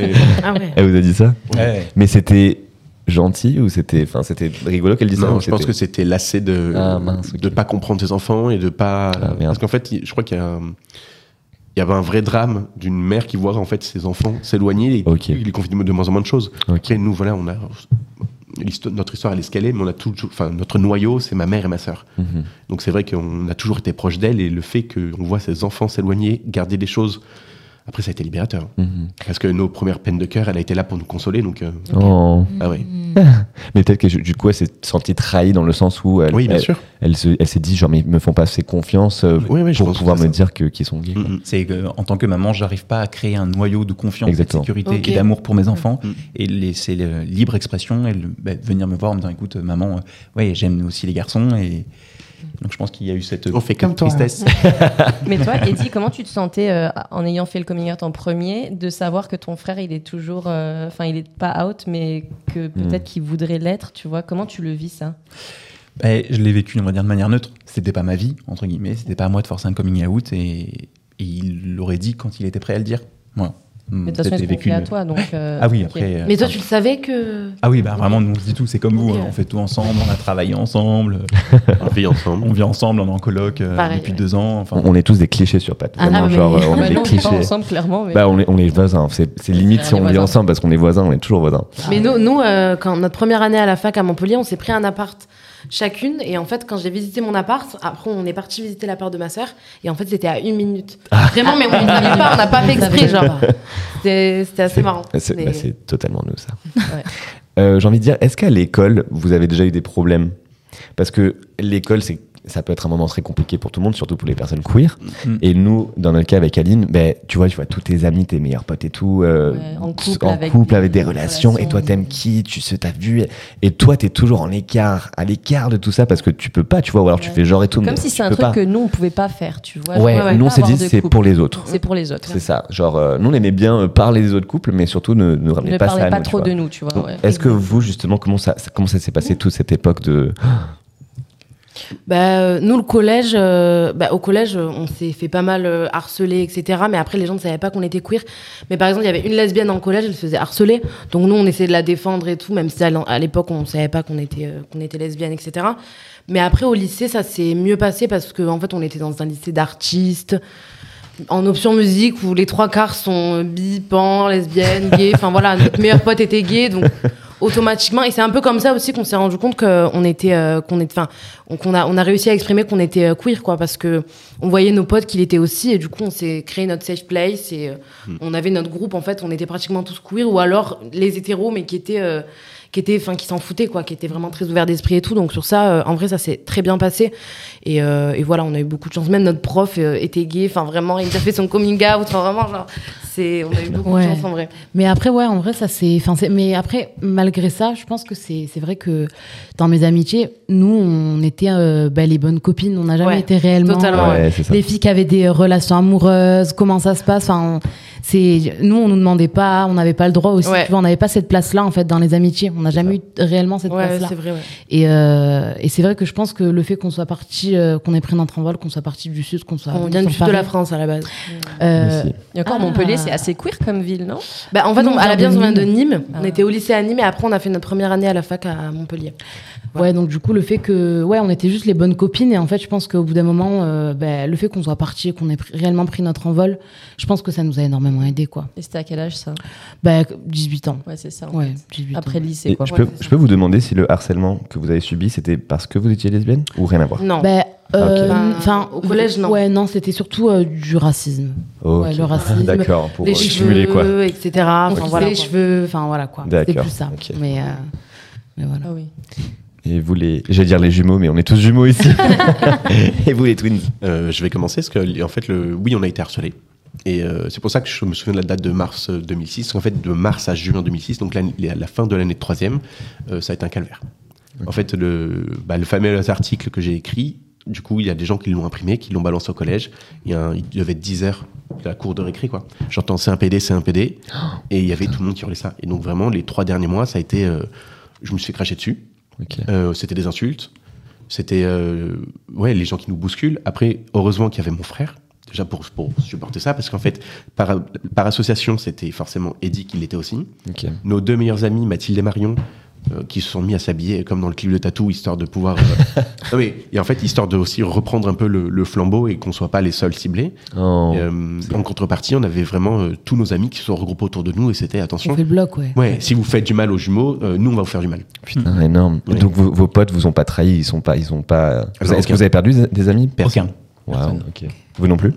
Ah ouais. Elle vous a dit ça Ouais. Mais c'était gentil ou c'était, enfin, c'était rigolo qu'elle dise ça non, je pense que c'était lassé de Ah, mince, de pas comprendre ses enfants et de pas Ah, parce qu'en fait, je crois qu'il y a un- il y avait un vrai drame d'une mère qui voit en fait ses enfants s'éloigner et Ok. il lui confie de moins en moins de choses. Ok. Après, nous, voilà, on a notre histoire elle est escalée, mais on a tout, enfin notre noyau, c'est ma mère et ma sœur. Mhm. Donc c'est vrai qu'on a toujours été proche d'elle et le fait qu'on voit ses enfants s'éloigner, garder des choses. Après, ça a été libérateur. Mhm. Parce que nos premières peines de cœur, elle a été là pour nous consoler. Donc, euh, Oh. ah ouais. Mais peut-être que du coup, elle s'est sentie trahie dans le sens où elle, Oui, bien elle, sûr. elle se- elle s'est dit, genre, mais ils me font pas assez confiance euh, Oui, oui, pour pouvoir c'est me ça. dire que qu'ils sont gays. quoi. Mm, mm. C'est que, en tant que maman, j'arrive pas à créer un noyau de confiance, et de sécurité et d'amour pour mes enfants. Mm. Et laisser le libre expression et le- bah, venir me voir en me disant écoute, maman, euh, ouais, j'aime aussi les garçons. Et donc je pense qu'il y a eu cette On fait comme toi. tristesse. Mais toi, Eddie, comment tu te sentais euh, en ayant fait le coming out en premier, de savoir que ton frère, il est toujours. euh, Enfin, il est pas out, mais que peut-être qu'il voudrait l'être, tu vois? Comment tu le vis, ça? Bah, je l'ai vécu, on va dire, de manière neutre. C'était pas ma vie, entre guillemets. C'était pas à moi de forcer un coming out. Et, et il l'aurait dit quand il était prêt à le dire. Voilà. Mais de toute façon, C'était il se confie une- à toi, donc. euh, Ah oui, après. euh, Mais toi, tu le savais que. Ah oui, bah vraiment, nous on se dit tout, c'est comme vous, hein, on fait tout ensemble, on a travaillé ensemble, On vit ensemble. on vit ensemble, on est en coloc euh, Pareil, depuis ouais. deux ans. Enfin, On, on est tous des clichés sur Pat. Ah, mais- euh, on est des clichés. ensemble, clairement. Mais... Bah, on est, on est voisins. C'est c'est limite si On vit ensemble parce qu'on est voisins, on est toujours voisins. Mais nous, nous euh, quand notre première année à la fac à Montpellier, on s'est pris un appart chacune. Et en fait, quand j'ai visité mon appart, après, on est parti visiter l'appart de ma sœur. Et en fait, c'était à une minute. Vraiment, mais on ne savait pas, on n'a pas fait exprès, genre. C'était assez marrant. C'est Mais- bah, c'est totalement nous, ça. Euh, J'ai envie de dire, est-ce qu'à l'école, vous avez déjà eu des problèmes? Parce que l'école, c'est ça peut être un moment très compliqué pour tout le monde, surtout pour les personnes queer. Mm. Et nous, dans notre cas avec Aline, ben, tu vois, tu vois tous tes amis, tes meilleurs potes et tout, euh, Ouais, en couple en avec couple des avec des relations, relations. et toi t'aimes qui, tu sais, t'as vu, et toi t'es toujours en écart, à l'écart de tout ça parce que tu peux pas, tu vois, ou alors tu fais genre et tout. Comme si c'est un truc pas. que nous, on pouvait pas faire, tu vois. Ouais, nous on s'est dit c'est pour les autres. C'est pour les autres. C'est ça. Genre, euh, nous on aimait bien euh, parler des autres couples, mais surtout ne, ne ramenez Ne pas ça à pas nous, trop de nous, tu vois. Est-ce que vous, justement, comment ça, ça- comment ça s'est passé toute cette époque de. Bah, euh, nous, le collège, euh, bah, au collège, on s'est fait pas mal euh, harceler, etc. Mais après, les gens ne savaient pas qu'on était queer. Mais par exemple, il y avait une lesbienne en collège, elle se faisait harceler. Donc nous, on essayait de la défendre et tout, même si à l'époque, on ne savait pas qu'on était, euh, qu'on était lesbienne, etc. Mais après, au lycée, ça s'est mieux passé parce qu'en en fait, on était dans un lycée d'artistes. En option musique où les trois quarts sont bi, pan, lesbiennes, gays. Enfin voilà, notre meilleur pote était gay, donc automatiquement. Et c'est un peu comme ça aussi qu'on s'est rendu compte qu'on était, euh, qu'on était, enfin, on- qu'on a, on a réussi à exprimer qu'on était euh, queer, quoi, parce que on voyait nos potes qu'il était aussi, et du coup, on s'est créé notre safe place et euh, on avait notre groupe. En fait, on était pratiquement tous queer, ou alors les hétéros, mais qui étaient, qui étaient, enfin, qui s'en foutaient, quoi, qui étaient vraiment très ouverts d'esprit et tout. Donc sur ça, euh, en vrai, ça s'est très bien passé. Et, euh, et voilà, on a eu beaucoup de chance. Même notre prof euh, était gay. Enfin, vraiment, il a fait son coming out. Enfin, vraiment, genre, c'est, on a eu beaucoup Ouais. de chance en vrai. Mais après, ouais, en vrai, ça c'est. Enfin, mais après, malgré ça, je pense que c'est c'est vrai que dans mes amitiés, nous, on était euh, bah, les bonnes copines. On n'a jamais Ouais, été réellement totalement, Ouais, les filles qui avaient des euh, relations amoureuses. Comment ça se passe Enfin, on- c'est nous, on nous demandait pas, on n'avait pas le droit aussi. Ouais. Tu vois, on n'avait pas cette place-là en fait dans les amitiés. On n'a jamais eu réellement cette Ouais, place-là. c'est vrai, ouais. Et, euh, et c'est vrai que je pense que le fait qu'on soit parti, euh, qu'on ait pris notre envol, qu'on soit parti du sud, qu'on soit. On vient du sud de la France à la base. Euh. Et encore, Ah. Montpellier, c'est assez queer comme ville, non? Bah, en fait, on, à la de on vient de Nîmes. Ah On ouais. était au lycée à Nîmes et après, on a fait notre première année à la fac à Montpellier. Ouais, donc du coup, le fait que, ouais, on était juste les bonnes copines, et en fait, je pense qu'au bout d'un moment, euh, ben, le fait qu'on soit parti et qu'on ait réellement pris notre envol, je pense que ça nous a énormément aidé, quoi. Et c'était à quel âge ça? Ben, 18 ans. Ouais, c'est ça. en Ouais, fait. 18 ans. Après le lycée, quoi. je, peux, je peux vous demander si le harcèlement que vous avez subi, c'était parce que vous étiez lesbienne ou rien à voir? Non. Ben, euh, enfin, Au collège, non. Ouais, non, c'était surtout euh, du racisme. Ok. Ouais, le racisme. D'accord, pour les cheveux, stimuler quoi. etc. Enfin, Enfin, voilà, les quoi. cheveux, enfin voilà quoi. C'était plus ça. Mais, euh, mais voilà. Ah oui. Et vous les. J'allais dire les jumeaux, mais on est tous jumeaux ici. Et vous les twins? Euh, je vais commencer parce que, en fait, le, oui, on a été harcelé. Et euh, c'est pour ça que je me souviens de la date de mars euh, 2006. En fait, de mars à juin 2006, donc la, la fin de l'année de troisième, euh, ça a été un calvaire. En fait, le, bah, le fameux article que j'ai écrit, du coup, il y a des gens qui l'ont imprimé, qui l'ont balancé au collège. Il, y a un- il devait être 10 heures de la cour de récré, quoi. J'entends c'est un PD, c'est un PD. Et il y avait tout le monde qui hurlait ça. Et donc, vraiment, les trois derniers mois, ça a été. euh, je me suis fait cracher dessus. Euh, c'était des insultes. C'était euh, ouais, les gens qui nous bousculent. Après, heureusement qu'il y avait mon frère, déjà pour, pour supporter ça, parce qu'en fait, par, par association, c'était forcément Eddie qui l'était aussi. Nos deux meilleurs amis, Mathilde et Marion, euh, qui se sont mis à s'habiller comme dans le clip de Tatou, histoire de pouvoir. euh, non, mais, et en fait, histoire de aussi reprendre un peu le, le flambeau et qu'on soit pas les seuls ciblés. Oh. Euh, en contrepartie, on avait vraiment euh, tous nos amis qui se sont regroupés autour de nous et c'était On attention. fait le bloc, ouais. Ouais, si vous faites du mal aux jumeaux, euh, nous on va vous faire du mal. Putain, énorme. Ouais. Donc vos, vos potes vous ont pas trahi, ils sont pas, ils ont pas. Non, Est-ce que vous avez perdu des, des amis? Aucun. Waouh, Personne. ok. Vous non plus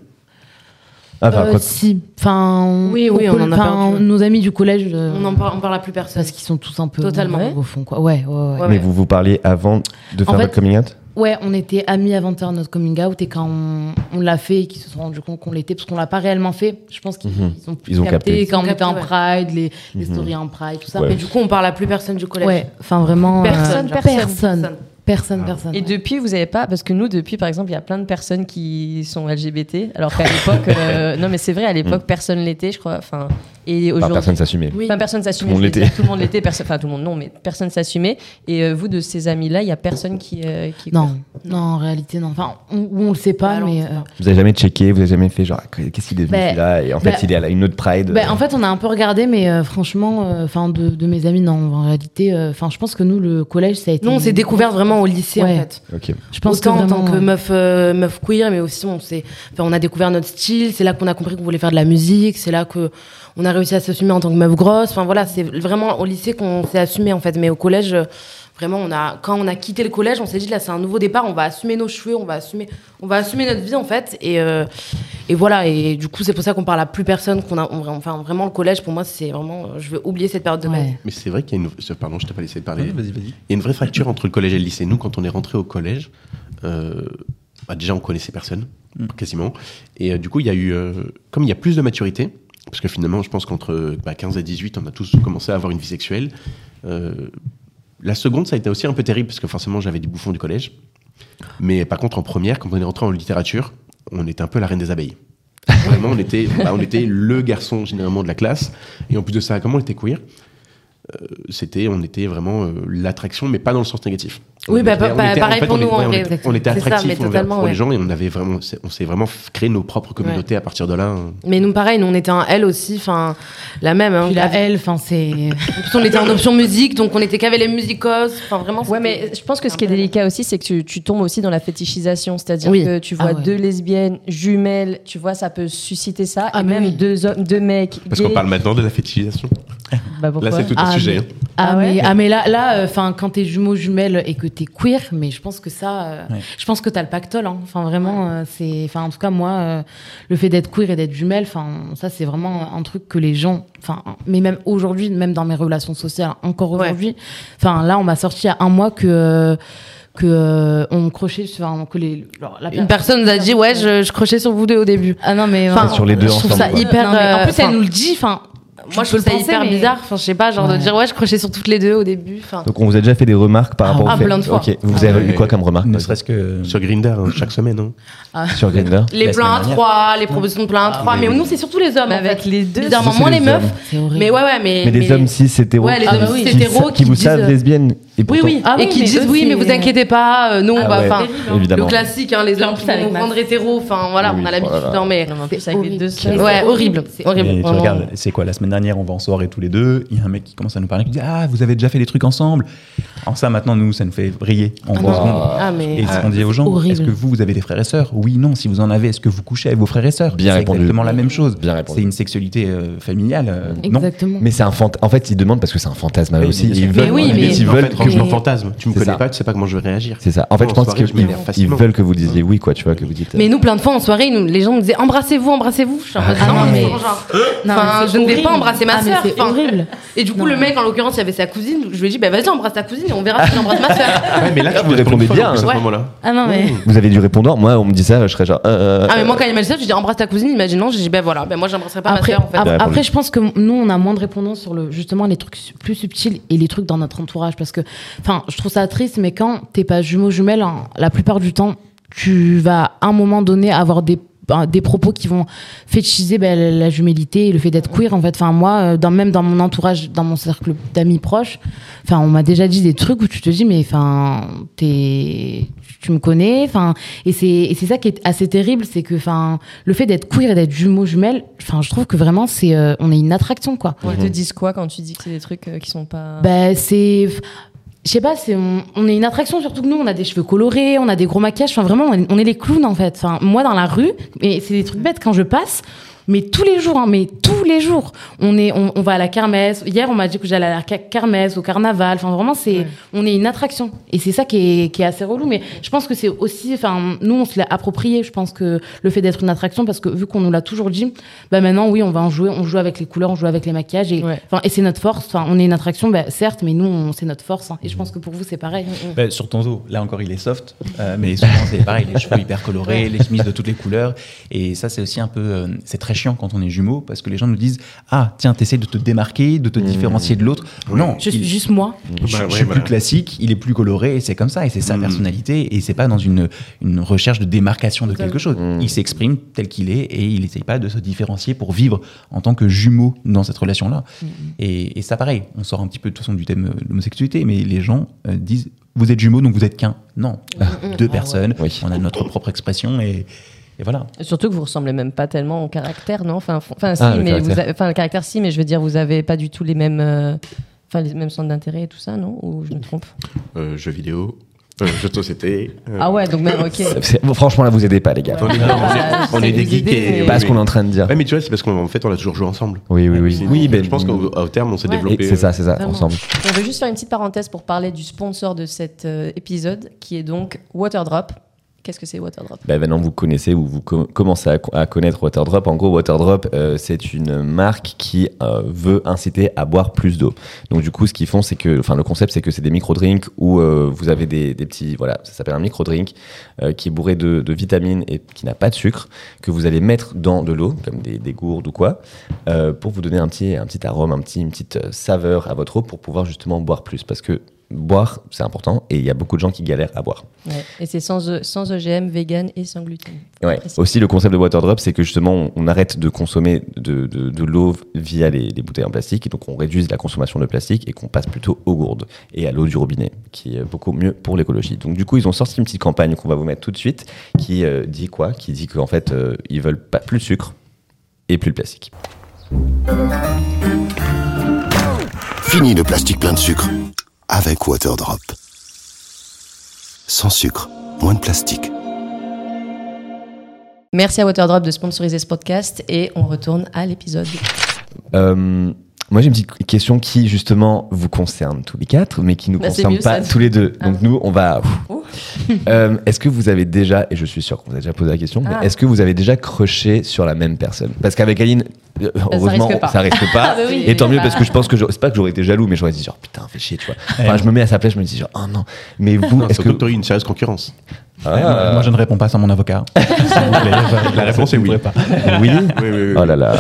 Ah, enfin, Euh, quoi- si, enfin, Oui, oui, on col- en a perdu. Nos amis du collège, euh, On n'en parle, on parle à plus personne. parce qu'ils sont tous un peu Totalement. au- au fond, quoi. Ouais, ouais, ouais. Ouais, Mais vous vous parliez avant de faire fait- votre coming out Ouais, on était amis avant de faire notre coming out et quand on, on l'a fait et qu'ils se sont rendus compte qu'on l'était, parce qu'on l'a pas réellement fait, je pense qu'ils Mhm. ils ont, plus Ils ont capté, capté. quand Ils ont on était en capté, Pride, les, les Mhm. stories en Pride, tout ça. Ouais. Mais du coup, on parle à plus personne du collège. Ouais, enfin vraiment. Personne, euh, genre. personne, Personne. Personne, personne. Et depuis, vous avez pas, parce que nous, depuis, par exemple, il y a plein de personnes qui sont LGBT, alors qu'à l'époque, euh, non mais c'est vrai, à l'époque, personne l'était, je crois. Enfin, et aujourd'hui, Personne s'assumait. Oui. Enfin, personne s'assumait. Tout le monde l'était. dire, Tout le monde l'était. Enfin, tout le monde, non, mais personne s'assumait. Et euh, vous, de ces amis-là, il y a personne qui. euh, qui Non, non, en réalité, non. Enfin, on, on le sait pas, Bah, mais. euh. Vous avez jamais checké, vous avez jamais fait genre qu'est-ce qu'il est devenu Ben, celui-là et en fait ben, il est à la- une autre Pride. Euh, en fait, on a un peu regardé, mais euh, franchement, euh, enfin, de, de mes amis, non. En réalité, euh, enfin, je pense que nous, le collège, ça a été. Nous, on s'est découvert vraiment au lycée, Ouais. en fait. Je pense Autant que en tant que meuf, euh, meuf queer, mais aussi on, s'est- enfin, on a découvert notre style. C'est là qu'on a compris qu'on voulait faire de la musique. C'est là que on a réussi à s'assumer en tant que meuf grosse. Enfin voilà, c'est vraiment au lycée qu'on s'est assumé en fait. Mais au collège, Vraiment, on a, quand on a quitté le collège, on s'est dit là, c'est un nouveau départ, on va assumer nos cheveux, on va assumer, on va assumer notre vie en fait. Et, euh, et voilà. Et du coup, c'est pour ça qu'on parle à plus personne. Qu'on a, on- enfin, vraiment, le collège, pour moi, c'est vraiment, je veux oublier cette période de ma vie. Mais c'est vrai qu'il y a une. Pardon, je t'ai pas laissé parler. Ouais, vas-y, vas-y. Il y a une vraie fracture entre le collège et le lycée. Nous, quand on est rentré au collège, euh, bah, déjà, on connaissait personne, Mm. quasiment. Et euh, du coup, il y a eu. euh, comme il y a plus de maturité, parce que finalement, je pense qu'entre bah, 15 et 18, on a tous commencé à avoir une vie sexuelle. euh, la seconde, ça a été aussi un peu terrible, parce que forcément, j'avais des bouffons du collège. Mais par contre, en première, quand on est rentré en littérature, on était un peu la reine des abeilles. Vraiment, on était, bah, on était le garçon généralement de la classe. Et en plus de ça, comment on était queer? Euh, c'était, on était vraiment euh, l'attraction, mais pas dans le sens négatif. Oui, On bah, pareil fait, pour on nous, en on vrai. était- On était ça, attractifs totalement, pour les gens et on avait vraiment, on s'est vraiment créé nos propres communautés à partir de là. hein. Mais nous, pareil, nous, on était un L aussi, enfin, la même. Hein, Puis la L, enfin, c'est. En plus, on était en option musique, donc on était qu'avec les musicos. Enfin, vraiment. Ouais, mais je pense que ce qui est délicat aussi, c'est que tu, tu tombes aussi dans la fétichisation. C'est-à-dire Oui. que tu Ah vois ouais. deux lesbiennes jumelles, tu vois, ça peut susciter ça. Ah, et même oui. deux, hommes, deux mecs. Parce qu'on parle maintenant de la fétichisation. Bah, Là, c'est tout un Ah, sujet. Ah, Ah ouais mais, ah, mais là, là, enfin, quand t'es jumeau jumelle et que t'es queer, mais je pense que ça, euh, Ouais. je pense que t'as le pactole. hein. Enfin, vraiment, euh, c'est, enfin, en tout cas, moi, euh, le fait d'être queer et d'être jumelle, enfin, ça, c'est vraiment un truc que les gens, enfin, mais même aujourd'hui, même dans mes relations sociales, encore aujourd'hui, enfin, là, on m'a sorti il y a un mois que. euh, que euh, on crochait sur enfin, que les alors, la Une personne nous a dit, ouais, je, je crochais sur vous deux au début. ah non mais Enfin, euh, sur les deux je trouve ensemble, ça quoi. hyper Non, mais en euh, plus, elle enfin, nous le dit enfin Moi, je trouve ça hyper bizarre. Enfin, je sais pas, genre de dire, ouais, je crochais sur toutes les deux au début. Enfin, Donc on vous a déjà fait des remarques par Ah, rapport ah, au fait. plein de fois. Ok. Vous Ah, avez eu ouais. quoi comme remarque Ne serait-ce que. Sur Grinder, hein, chaque semaine. hein. exemple sur Grindr les La plans à trois, les propositions de plans à trois. Mais nous, c'est surtout les hommes. Mais en avec fait. les deux, Bizarrement, moins les les meufs. hommes. c'est horrible Mais ouais, ouais, mais. Mais des hommes cis hétéros Ouais, les qui- hommes cis qui, hétéros qui vous savent lesbiennes et Oui, pourtant- oui. Ah et oui, qui mais disent oui, mais vous inquiétez pas, euh, nous, on Ah ouais, évidemment. le classique, hein, les hommes qui vont rendre hétéros. Enfin, voilà, Oui, on a l'habitude. voilà. Non, mais. Non, mais en plus, c'est avec les horrible. deux. Ouais, horrible. C'est horrible. Et tu vraiment. regardes, c'est quoi La semaine dernière, on va en soirée tous les deux. Il y a un mec qui commence à nous parler, qui dit Ah, vous avez déjà fait des trucs ensemble. Alors, ça, maintenant, nous, ça nous fait briller en Ah, trois non. secondes. Ah, mais. Et ce qu'on dit aux gens, horrible. est-ce que vous, vous avez des frères et sœurs? Oui, non. Si vous en avez, est-ce que vous couchez avec vos frères et sœurs? Bien C'est répondu. exactement la même chose. Bien répondu. C'est une sexualité euh, familiale. euh, non. exactement Mais c'est un fant- En fait, ils demandent parce que c'est un fantasme aussi. Ils veulent, oui, mais- ils en veulent que je m'en fantasme, tu me connais ça. pas, tu sais pas comment je vais réagir. C'est ça. En fait, En je pense je qu'ils veulent que vous disiez oui, quoi. Tu vois, que vous dites. Mais nous, plein de fois en soirée, nous, les gens nous disaient embrassez-vous, embrassez-vous. Je suis en mode, Ah non, mais. genre, Non, enfin, mais je ne vais pas embrasser ma Ah, sœur. c'est horrible Et du coup, Non. le mec, en l'occurrence, il y avait sa cousine. Je lui ai dit, bah vas-y, embrasse ta cousine et on verra si j'embrasse ma sœur. Ouais, mais là, tu vous répondez bien, À ce Ouais. moment-là. ah non mais Vous avez du répondeur. Moi, on me dit ça, je serais genre. euh, Ah, mais moi, quand il m'a dit ça, je dis embrasse ta cousine. Il m'a dit non. J'ai dit, ben voilà, ben moi, j'embrasserai pas ma Bah, après, je pense que nous, on a moins de répondants sur le, justement les trucs plus subtils et les trucs dans notre entourage. Parce que, enfin, je trouve ça triste, mais quand t'es pas jumeau jumelle, hein, la plupart du temps, tu vas à un moment donné avoir des ben, des propos qui vont fétichiser ben, la, jumélité et le fait d'être queer en fait enfin moi euh, dans, même dans mon entourage dans mon cercle d'amis proches enfin on m'a déjà dit des trucs où tu te dis mais enfin t'es tu me connais enfin et c'est et c'est ça qui est assez terrible c'est que enfin le fait d'être queer et d'être jumeau jumelle enfin je trouve que vraiment c'est euh, on est une attraction quoi Ils te disent quoi quand tu dis que c'est des trucs euh, qui sont pas. ben c'est je sais pas, c'est on, est une attraction surtout que nous on a des cheveux colorés, on a des gros maquillages, enfin vraiment on est, on est les clowns en fait. Enfin moi dans la rue, et c'est des trucs bêtes quand je passe, mais tous les jours, hein, mais tous les jours, on est on, on va à la kermesse. Hier on m'a dit que j'allais à la kermesse, au carnaval. Enfin vraiment c'est Ouais. on est une attraction et c'est ça qui est, qui est assez relou. Mais je pense que c'est aussi, enfin nous on se l'a approprié. Je pense que le fait d'être une attraction parce que vu qu'on nous l'a toujours dit, bah maintenant oui on va en jouer, on joue avec les couleurs, on joue avec les maquillages et Ouais. Enfin, et c'est notre force. Enfin, on est une attraction, bah, certes, mais nous, c'est notre force. hein. Et je pense que pour vous, c'est pareil. Bah, sur ton dos, là encore, il est soft, euh, mais souvent c'est pareil, les cheveux hyper colorés, les chemises de toutes les couleurs. Et ça, c'est aussi un peu, euh, c'est très chiant quand on est jumeaux parce que les gens nous disent ah tiens, t'essaies de te démarquer, de te différencier de l'autre. Non, Je suis juste moi. je, je Bah ouais, suis voilà. plus classique, il est plus coloré, et c'est comme ça, et c'est sa Mm. personnalité, et c'est pas dans une, une recherche de démarcation de quelque chose. Mm. Il s'exprime tel qu'il est, et il essaye pas de se différencier pour vivre en tant que jumeau dans cette relation-là. Et, et ça, pareil, on sort un petit peu de toute façon du thème euh, de l'homosexualité, mais les gens euh, disent vous êtes jumeaux, donc vous êtes qu'un. Non, deux personnes, Oui. on a notre propre expression, et, et voilà. Surtout que vous ressemblez même pas tellement au caractère, non? Enfin, enfin, si, Ah, le mais vous caractère. avez- enfin, le caractère, si, mais je veux dire, vous avez pas du tout les mêmes, euh, enfin, les mêmes centres d'intérêt et tout ça, non? Ou je me trompe? Euh, jeux vidéo, euh, jeux de société. euh, Ah ouais, donc même, ok. Bon, franchement, là, vous aidez pas, les gars. On est, on est c'est des vous geeks aider, et. mais- C'est pas ce qu'on est en train de dire. Ouais, mais tu vois, c'est parce qu'en fait, on a toujours joué ensemble. Oui, oui, oui. Oui, ben, je pense qu'au au terme, on s'est Ouais. développé. C'est ça, c'est ça, Vraiment. ensemble. On veut juste faire une petite parenthèse pour parler du sponsor de cet euh, épisode, qui est donc Waterdrop. Qu'est-ce que c'est Waterdrop? Ben, maintenant, vous connaissez ou vous co- commencez à, co- à connaître Waterdrop. En gros, Waterdrop, euh, c'est une marque qui euh, veut inciter à boire plus d'eau. Donc, du coup, ce qu'ils font, c'est que, enfin, le concept, c'est que c'est des micro-drinks où euh, vous avez des, petits, voilà, ça s'appelle un micro-drink qui est bourré de, vitamines et qui n'a pas de sucre, que vous allez mettre dans de l'eau, comme des, des gourdes ou quoi, pour vous donner un petit, un petit arôme, un petit, une petite saveur à votre eau pour pouvoir justement boire plus. Parce que boire, c'est important et il y a beaucoup de gens qui galèrent à boire. Ouais. Et c'est sans, E- sans OGM, vegan et sans gluten. Ouais. Aussi, le concept de Waterdrop, c'est que justement, on, on arrête de consommer de, de, de l'eau via les, les bouteilles en plastique, et donc on réduise la consommation de plastique et qu'on passe plutôt aux gourdes et à l'eau du robinet, qui est beaucoup mieux pour l'écologie. Donc du coup, ils ont sorti une petite campagne qu'on va vous mettre tout de suite, qui euh, dit quoi? Qui dit qu'en fait, euh, ils veulent pas plus de sucre et plus de plastique. Fini le plastique plein de sucre avec Waterdrop. Sans sucre, moins de plastique. Merci à Waterdrop de sponsoriser ce podcast et on retourne à l'épisode. Euh, moi, j'ai une petite question qui, justement, vous concerne tous les quatre, mais qui nous Bah, concerne mieux, pas ça. tous les deux. Ah. Donc, nous, on va. Euh, est-ce que vous avez déjà, et je suis sûr qu'on vous a déjà posé la question, Ah. mais est-ce que vous avez déjà crushé sur la même personne? Parce qu'avec Aline, euh, heureusement, risque pas. ça risque pas. Ah, bah oui, et tant mieux, parce que je pense que je- c'est pas que j'aurais été jaloux, mais j'aurais dit genre putain, fais chier, tu vois. Enfin, je me mets à sa place, je me dis genre oh non. Mais vous, Non, est-ce que. eu une sérieuse concurrence. Ah, Ouais, moi, moi, je ne réponds pas sans mon avocat. La réponse est oui. Pas. Oui. Oui, oui, oui. Oh là là.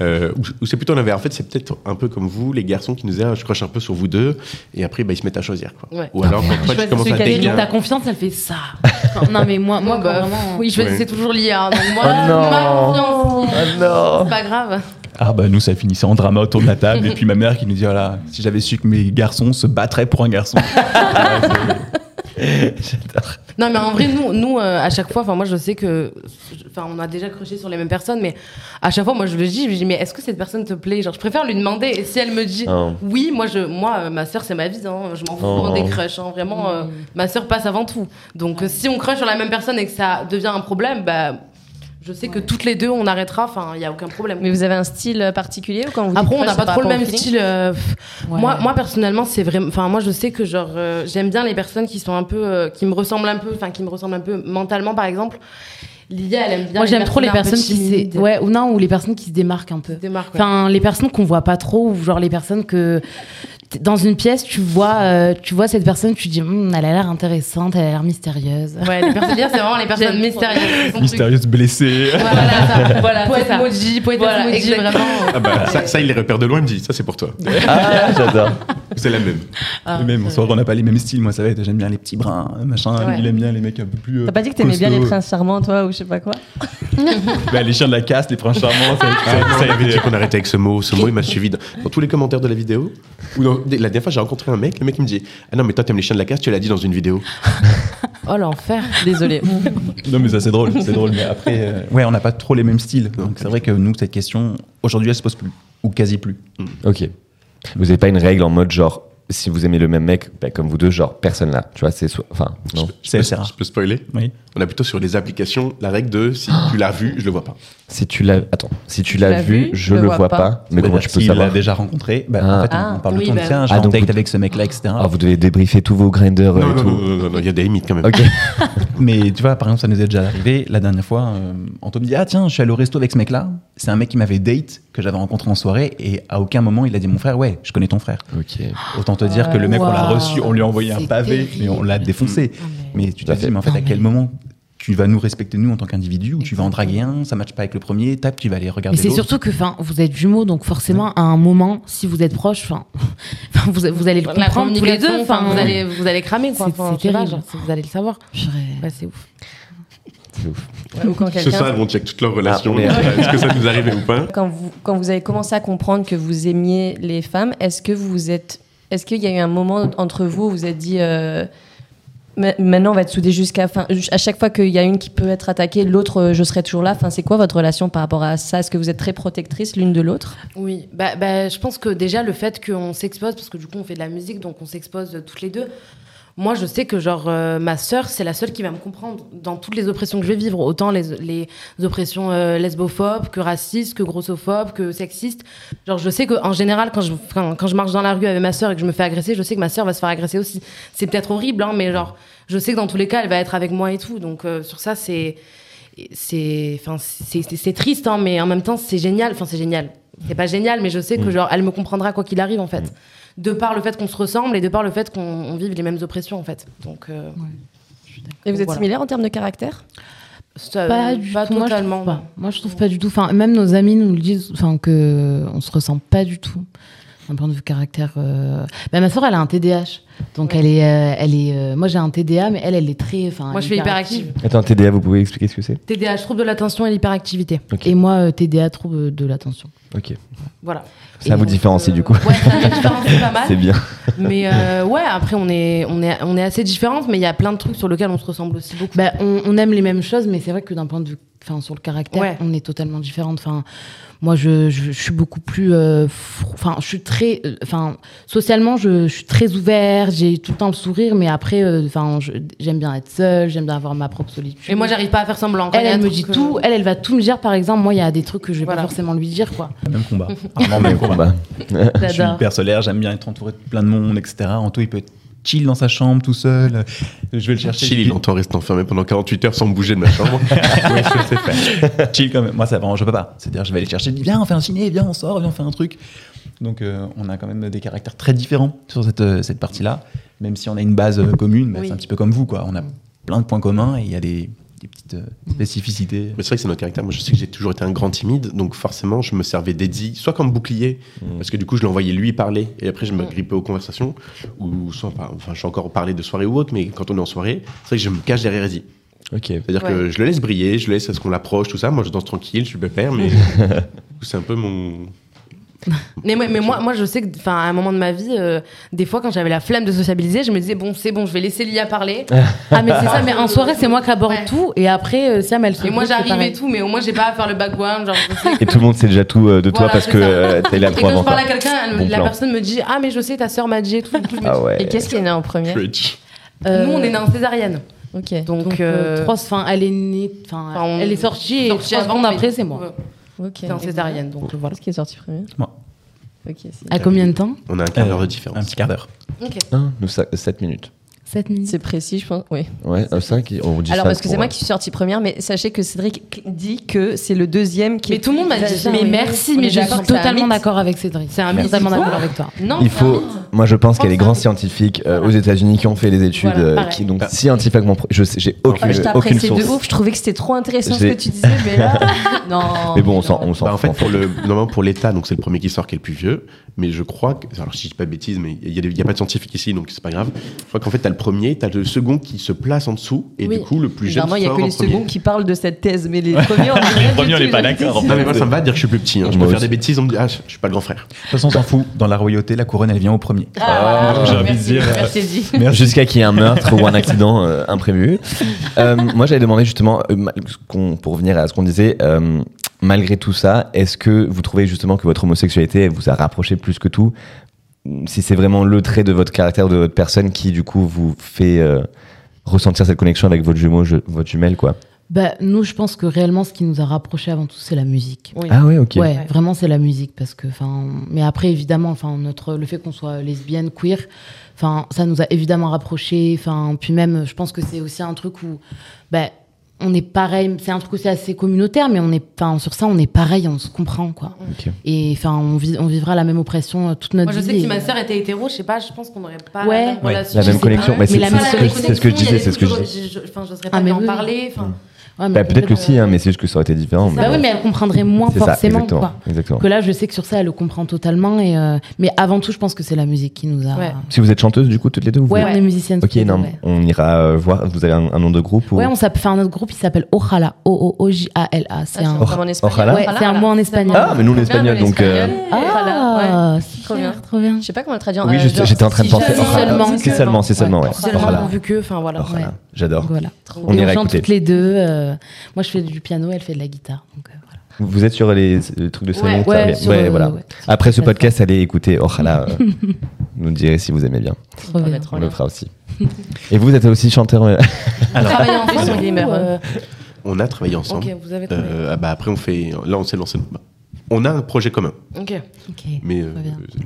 Euh, ou c'est plutôt l'inverse. En fait, c'est peut-être un peu comme vous, les garçons qui nous disent ah, je croche un peu sur vous deux, et après, bah, ils se mettent à choisir. Quoi. Ouais. Ou alors, quand toi, tu commences à dégainer. ta confiance, elle fait ça. Enfin, non, mais moi, moi, Moi, bah, vraiment. oui, je Ouais. c'est toujours lié. hein. Donc, moi, Oh non. ma confiance, Oh non. c'est pas grave. Ah bah nous ça finissait en drama autour de la table et puis ma mère qui nous dit voilà si j'avais su que mes garçons se battraient pour un garçon. J'adore. Non, mais en vrai, nous, nous euh, à chaque fois, enfin, moi, je sais que. Enfin, on a déjà croché sur les mêmes personnes, mais à chaque fois, moi, je le dis, je lui dis, mais est-ce que cette personne te plaît? Genre, je préfère lui demander, et si elle me dit Oh. oui, moi, je, moi euh, ma soeur, c'est ma vie, hein, je m'en fous Oh. des crushs, hein, vraiment, euh, ma soeur passe avant tout. Donc, si on crush sur la même personne et que ça devient un problème, bah. Je sais que toutes les deux, on arrêtera, enfin, il n'y a aucun problème. Mais vous avez un style euh, particulier ou quand vous Après, on n'a pas trop le même style. euh, Ouais. Moi, moi, personnellement, c'est vraiment. Enfin, moi, je sais que genre, euh, j'aime bien les personnes qui sont un peu, euh, qui me ressemblent un peu, enfin, qui me ressemblent un peu mentalement, par exemple. Lia, elle aime bien. Moi, j'aime trop les personnes qui se... ouais, ou non, ou les personnes qui se démarquent un peu. Ouais. Enfin, les personnes qu'on voit pas trop, ou genre les personnes que dans une pièce, tu vois, euh, tu vois cette personne, tu dis, Hum, elle a l'air intéressante, elle a l'air mystérieuse. Ouais, les personnes, Lia, c'est vraiment les personnes J'aime mystérieuses. c'est son truc. Mystérieuse blessée. Voilà, ça. voilà, Poète ça. emoji, poète Voilà, emoji, exactement. vraiment. Ah bah, ça, ça, il les repère de loin, il me dit ça, c'est pour toi. Ah, j'adore. C'est la même. Ah, même, on sort, on n'a pas les mêmes styles. Moi, ça va être, j'aime bien les petits bruns, machin. Ouais. Il aime bien les mecs un peu plus. euh, T'as pas dit que t'aimais bien les princes charmants, toi, ou je sais pas quoi Bah, les chiens de la caste, les princes charmants. Ça, Ça, ça, ça, il avait dit qu'on arrêtait avec ce mot. Ce mot, il m'a suivi dans, dans tous les commentaires de la vidéo. Ou dans- la dernière fois, j'ai rencontré un mec. Le mec, il me dit Ah non, mais toi, t'aimes les chiens de la casse, tu l'as dit dans une vidéo. Oh, l'enfer. Désolé. Non, mais ça, c'est drôle. C'est drôle. Mais après, euh, ouais, on n'a pas trop les mêmes styles. Donc, c'est vrai que nous, cette question, aujourd'hui, elle se pose plus. Ou quasi plus. Ok. Vous n'avez pas une règle en mode genre, si vous aimez le même mec, bah, comme vous deux, genre personne là. Tu vois, c'est. Enfin, non. C'est c'est Je rare. peux spoiler? Oui. On a plutôt sur les applications la règle de si tu l'as vu, je le vois pas. Si tu l'as. Attends. Si tu l'as vu, je le vois pas. Mais comment tu peux S'il l'a savoir déjà rencontré, bah, Ah. en fait, on- Ah. on parle Oui, de ton bah tiens, oui. je Ah, en donc date avec ce mec-là, etc. Ah, vous devez débriefer tous vos grinders Non, et non, tout. non, non, non, non, il y a des limites quand même. Mais tu vois, par exemple, ça nous est déjà arrivé. La dernière fois, euh, Anto me dit Ah, tiens, je suis allé au resto avec ce mec-là. C'est un mec qui m'avait date, que j'avais rencontré en soirée. Et à aucun moment, il a dit Mon frère, ouais, je connais ton frère. Ok. Autant te dire que le mec, on l'a reçu, on lui a envoyé un pavé, mais on l'a défoncé. Mais tu te dis. Mais en fait, Ah, à quel mais- moment tu vas nous respecter, nous, en tant qu'individus, ou tu vas en draguer un, ça matche pas avec le premier, tape, tu vas aller Mais regarder c'est l'autre. surtout que enfin, vous êtes jumeaux, donc forcément, à un moment, si vous êtes proches, enfin, vous, vous allez le La comprendre tous les deux. Enfin, vous allez, vous allez cramer, quoi. C'est- c'est terrible. genre, c'est- vous allez le savoir. Ouais, c'est ouf. C'est ouf. Ouais, Ou quand Ce quelqu'un. soir, on check toutes leurs relations. Ah, merde. Est-ce que ça nous arrivait ou pas? Quand vous, quand vous avez commencé à comprendre que vous aimiez les femmes, est-ce que vous êtes. Est-ce qu'il y a eu un moment entre vous où vous vous êtes dit. euh, Maintenant, on va être soudés jusqu'à. Enfin, à chaque fois qu'il y a une qui peut être attaquée, l'autre, euh, je serai toujours là. Enfin, c'est quoi votre relation par rapport à ça? Est-ce que vous êtes très protectrices l'une de l'autre? Oui, bah, bah, je pense que déjà le fait qu'on s'expose, parce que du coup on fait de la musique, donc on s'expose toutes les deux. Moi, je sais que genre euh, ma sœur, c'est la seule qui va me comprendre dans toutes les oppressions que je vais vivre, autant les, les oppressions euh, lesbophobes que racistes, que grossophobes, que sexistes. Genre, je sais que en général, quand je quand, quand je marche dans la rue avec ma sœur et que je me fais agresser, je sais que ma sœur va se faire agresser aussi. C'est peut-être horrible, hein, mais genre, je sais que dans tous les cas, elle va être avec moi et tout. Donc euh, sur ça, c'est c'est enfin c'est triste, hein, mais en même temps, c'est génial. Enfin, c'est génial. C'est pas génial, mais je sais que genre, elle me comprendra quoi qu'il arrive en fait. De par le fait qu'on se ressemble et de par le fait qu'on on vive les mêmes oppressions en fait. Donc euh, Et vous êtes Voilà. similaires en termes de caractère? Ça- Pas du pas tout. Moi, je trouve pas. Moi, je trouve pas du tout. Enfin, même nos amis nous le disent. Enfin, que on se ressemble pas du tout. D'un point de vue caractère. euh, bah, ma soeur, elle a un TDAH. Donc, elle est, euh, elle est. euh, Moi, j'ai un TDA, mais elle, elle est très. Enfin, Moi, je suis hyperactive. Attends, TDA, vous pouvez expliquer ce que c'est? TDAH, trouble de l'attention et l'hyperactivité. Et moi, euh, TDA, trouble de l'attention. Ok. Voilà. Ça vous donc, différencie euh, du coup. Ouais, ça différencie pas mal. C'est bien. Mais euh, ouais, après, on est, on, est, on est assez différentes, mais il y a plein de trucs sur lesquels on se ressemble aussi beaucoup. Bah, on, on aime les mêmes choses, mais c'est vrai que d'un point de vue, enfin, sur le caractère, Ouais. on est totalement différentes. Enfin, moi, je, je, je suis beaucoup plus, euh, enfin, je suis très, euh, enfin, socialement, je, je suis très ouvert, j'ai tout le temps le sourire, mais après, euh, enfin, j'aime bien être seule, j'aime bien avoir ma propre solitude. Et moi, j'arrive pas à faire semblant. Elle, elle me dit euh, tout, elle, elle va tout me dire. Par exemple, moi, il y a des trucs que je vais Voilà. pas forcément lui dire, quoi. Même combat. Vraiment, même combat. Je suis hyper solaire, j'aime bien être entouré de plein de monde, etc. Anto, il peut être chill dans sa chambre tout seul. Je vais le chercher. Chill, il entend rester enfermé pendant 48 heures sans bouger de ma chambre. ouais, je sais faire. chill quand même. Moi, ça vraiment, je peux pas. C'est-à-dire, je vais aller chercher, viens, on fait un ciné, viens, on sort, viens, on fait un truc. Donc, euh, on a quand même des caractères très différents sur cette, euh, cette partie-là. Même si on a une base euh, commune, bah, Oui. c'est un petit peu comme vous, quoi. On a plein de points communs et il y a des, des petites spécificités. Mais c'est vrai que c'est notre caractère. Moi, je sais que j'ai toujours été un grand timide, donc forcément, je me servais d'Eddie, soit comme bouclier, parce que du coup, je l'envoyais lui parler, et après, je me grippais aux conversations, ou soit, enfin, je suis encore parlé de soirée ou autre, mais quand on est en soirée, c'est vrai que je me cache derrière Eddie. ok. C'est-à-dire que je le laisse briller, je laisse à ce qu'on l'approche, tout ça. Moi, je danse tranquille, je suis pépère, mais c'est un peu mon. Mais, moi- mais moi, moi, je sais que, enfin, à un moment de ma vie, euh, des fois, quand j'avais la flemme de sociabiliser, je me disais bon, c'est bon, je vais laisser Lia parler. Ah, mais c'est ça, mais en soirée, c'est moi qui aborde Ouais. tout, et après, euh, Sam, elle se Et moi, j'arrive et tout, mais au moins, j'ai pas à faire le background. Genre, je sais Et tout le monde sait déjà tout euh, de toi Voilà, parce que euh, t'es là Et pour quand je parle à quelqu'un, Bon la plan. personne me dit Ah, mais je sais, ta sœur m'a dit et tout. Me Ah ouais. Et qu'est-ce qui est né en première? Nous, on est né en césarienne. Ok. Donc, Donc, euh, euh, trois, enfin, elle est née, enfin, elle est sortie, et trois secondes après, c'est moi. Ouais, Ok. C'est en césarienne, donc euh, voilà. Qu'est-ce qui est sorti premier Moi. Ok. c'est- À combien de temps On a un quart d'heure de Un différence. petit quart d'heure. Ok. Hein, nous, 7 minutes. 7 minutes. C'est précis, je pense. Oui. Ouais, 5, on dit Alors ça parce que c'est moi euh, qui suis sortie première, mais sachez que Cédric dit que c'est le deuxième qui. Mais est tout le monde m'a dit ça. Mais oui. merci, mais je suis totalement d'accord avec Cédric. C'est un mythe. totalement d'accord avec toi. Non, Il faut, moi je pense qu'il y a des grands que- scientifiques euh, aux États-Unis qui ont fait les études, Voilà, euh, qui donc scientifiquement, pro- je j'ai aucune, je aucune apprécié de source. ouf. Je trouvais que c'était trop intéressant ce que tu disais, mais là, non. Mais bon, on s'en, on s'en Bah, en fait, pour le, normalement, pour l'État, donc c'est le premier qui sort qui est le plus vieux. Mais je crois que, alors si je dis pas de bêtises, mais il y, a pas de scientifique ici, donc c'est pas grave. Je crois qu'en fait, t'as le premier, t'as le second qui se place en dessous, et Oui. du coup, le plus jeune Normalement, il y a que les premier. seconds qui parlent de cette thèse, mais les premiers, on Les premiers, on n'est pas d'accord. Non, mais moi, ça me va de dire que je suis plus petit. hein. Je peux faire des bêtises, on me dit, ah, je suis pas le grand frère. De toute façon, on s'en fout. Dans la royauté, la couronne, elle vient au premier. Ah, J'ai envie de dire, euh. Jusqu'à qu'il y ait un meurtre ou un accident euh, imprévu. Euh, moi, j'avais demandé justement, euh, pour revenir à ce qu'on disait, euh, malgré tout ça, est-ce que vous trouvez justement que votre homosexualité elle vous a rapproché plus que tout Si c'est vraiment le trait de votre caractère, de votre personne qui, du coup, vous fait euh, ressentir cette connexion avec votre jumeau, je- votre jumelle, quoi. Bah, nous, je pense que réellement, ce qui nous a rapprochés avant tout, c'est la musique. Oui. Ah ouais, ok. Ouais, Ouais. vraiment c'est la musique parce que enfin mais après évidemment enfin notre le fait qu'on soit lesbienne queer enfin ça nous a évidemment rapprochés enfin puis même je pense que c'est aussi un truc où ben on est pareil c'est un truc aussi assez communautaire mais on est enfin sur ça on est pareil on se comprend quoi Ok. et enfin on, vit- on vivra la même oppression euh, toute notre Moi, je vie sais que si et- ma sœur était hétéro, je sais pas, je pense qu'on n'aurait pas Ouais. la même Ouais, la même connexion. pas. Mais c'est- la c'est même ce que- connexion, c'est ce que je disais, c'est ce que je où dis. je- Enfin, j'oserais pas Ah, en oui. parler. Enfin, Ouais, Bah, peut-être que si, hein, mais c'est juste que ça aurait été différent. bah oui mais elle comprendrait moins ça, forcément exactement. quoi exactement. que là je sais que sur ça elle le comprend totalement et euh, mais avant tout je pense que c'est la musique qui nous a Ouais. Si vous êtes chanteuse, du coup, toutes les deux, vous ouais, voulez- on est musiciennes Ok, non, ouais. on ira euh, voir. Vous avez un, un nom de groupe ou... Ouais, on s'appelle, fait un autre groupe, il s'appelle Ojala, O-O-O-J-A-L-A. C'est Ah, un. c'est en espagnol. Un mot en espagnol. Ah, mais nous, l'espagnol, donc, euh, Ah, Trop bien. trop bien. Je sais pas comment le traduire. Oui, j'étais en train de penser. C'est seulement, c'est seulement, ouais. pourvu que, enfin voilà. J'adore. On ira écouter. toutes les deux. Euh, moi, je fais du piano, elle fait de la guitare. Donc, euh, voilà. Vous êtes sur les, les trucs de salon Ouais, ouais, va sur, Ouais, voilà. ouais. Après ce podcast, allez écouter Ojala. euh, Nous direz si vous aimez bien. On le fera aussi. Et vous êtes aussi chanteur euh, On a travaillé ensemble. Ok, vous avez travaillé. Euh, ah bah après, on fait. Là, on s'est lancé. On a un projet commun. Mais euh,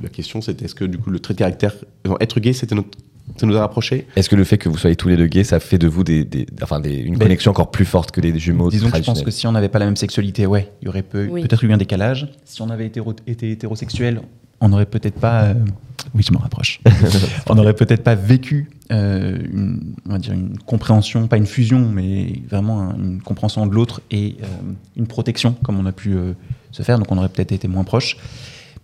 la question, c'était est-ce que du coup, le trait de caractère. non, être gay, c'était notre. Ça nous a rapprochés Est-ce que le fait que vous soyez tous les deux gays, ça fait de vous des, des- enfin des- une Ben, connexion encore plus forte que les jumeaux Disons que je pense que si on n'avait pas la même sexualité, ouais, il y aurait peu- Oui. peut-être eu un décalage. Si on avait été, hétéro- été hétérosexuel, on n'aurait peut-être pas. euh, Oui, je me rapproche. on n'aurait peut-être pas vécu euh, une, on va dire une compréhension, pas une fusion, mais vraiment un- une compréhension de l'autre et euh, une protection comme on a pu euh, se faire. Donc on aurait peut-être été moins proches.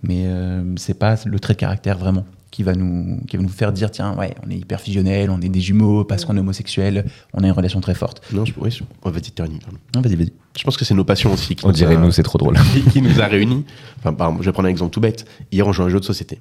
Mais euh, c'est pas le trait de caractère vraiment qui va nous qui va nous faire dire tiens ouais on est hyper fusionnel, on est des jumeaux parce qu'on est homosexuel, on a une relation très forte. Non, je, oui, je- oh, vas-y, termine. Non, vas-y vas-y. Je pense que c'est nos passions aussi. Qui On nous dirait a- nous, c'est trop drôle. qui, qui nous a réunis. Enfin, par exemple, je vais prendre un exemple tout bête. Hier, on joue à un jeu de société.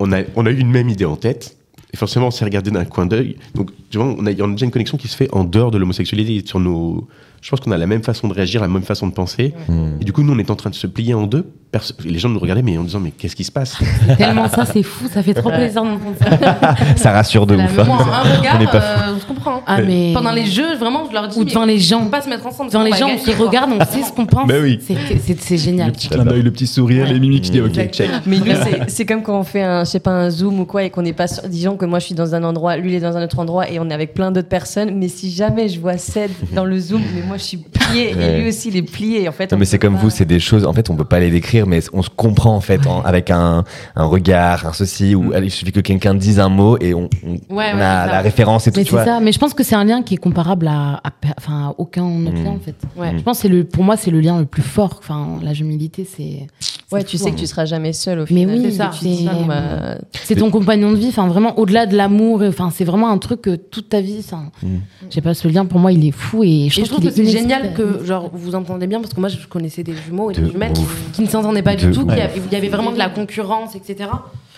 On a, on a eu une même idée en tête. Et forcément, on s'est regardé d'un coin d'œil. Donc, tu vois, on a, on a déjà une connexion qui se fait en dehors de l'homosexualité. Sur nos, je pense qu'on a la même façon de réagir, la même façon de penser. Et du coup, nous, on est en train de se plier en deux. Perso- les gens nous regardaient, mais en disant, mais qu'est-ce qui se passe? Tellement ça, c'est fou, ça fait trop plaisir d'entendre ça. Ça rassure de ouf. hein. un regard, On pas euh, on se comprend. Ah, mais. Pendant les jeux, vraiment, je leur dis. Ou devant les On gens. peut pas se mettre ensemble. Devant les on gens, on se regarde, on sait ce qu'on pense. Bah oui. C'est- génial. Le petit clin d'œil, le petit sourire, les mimiques, je dis ok, check. Mais nous, c'est- c'est comme quand on fait un, je sais pas, un zoom ou quoi et qu'on n'est pas sûr. Disons que moi, je suis dans un endroit, lui, il est dans un autre endroit et on est avec plein d'autres personnes. Mais si jamais je vois Ced dans le zoom, mais moi, je suis pliée Ouais. et lui aussi, il est plié. En fait, Non, on mais c'est comme pas- vous, c'est des choses, en fait, on peut pas les décrire, mais on se comprend, en fait, en- avec un, un regard, un ceci, ou allez, il suffit que quelqu'un dise un mot et on, on- Ouais, on ouais, a la référence et tout, Mais c'est ça. Mais je pense que c'est un lien qui est comparable à, enfin, à aucun autre Mm. lien en fait. Ouais. Je pense que c'est le, pour moi, c'est le lien le plus fort. Enfin, la jumilité, c'est. Ouais, tu sais hein. que tu seras jamais seul au Mais final. oui, C'est bah, C'est ton compagnon de vie. Enfin, vraiment, au-delà de l'amour. Enfin, c'est vraiment un truc que toute ta vie. ça- Mm. Je sais pas, ce lien pour moi, il est fou et je Et trouve, je trouve qu'il que c'est est génial que genre vous entendez bien parce que moi je connaissais des jumeaux et De des jumelles qui, ne s'entendaient pas De du tout, il y avait vraiment de la concurrence, etc.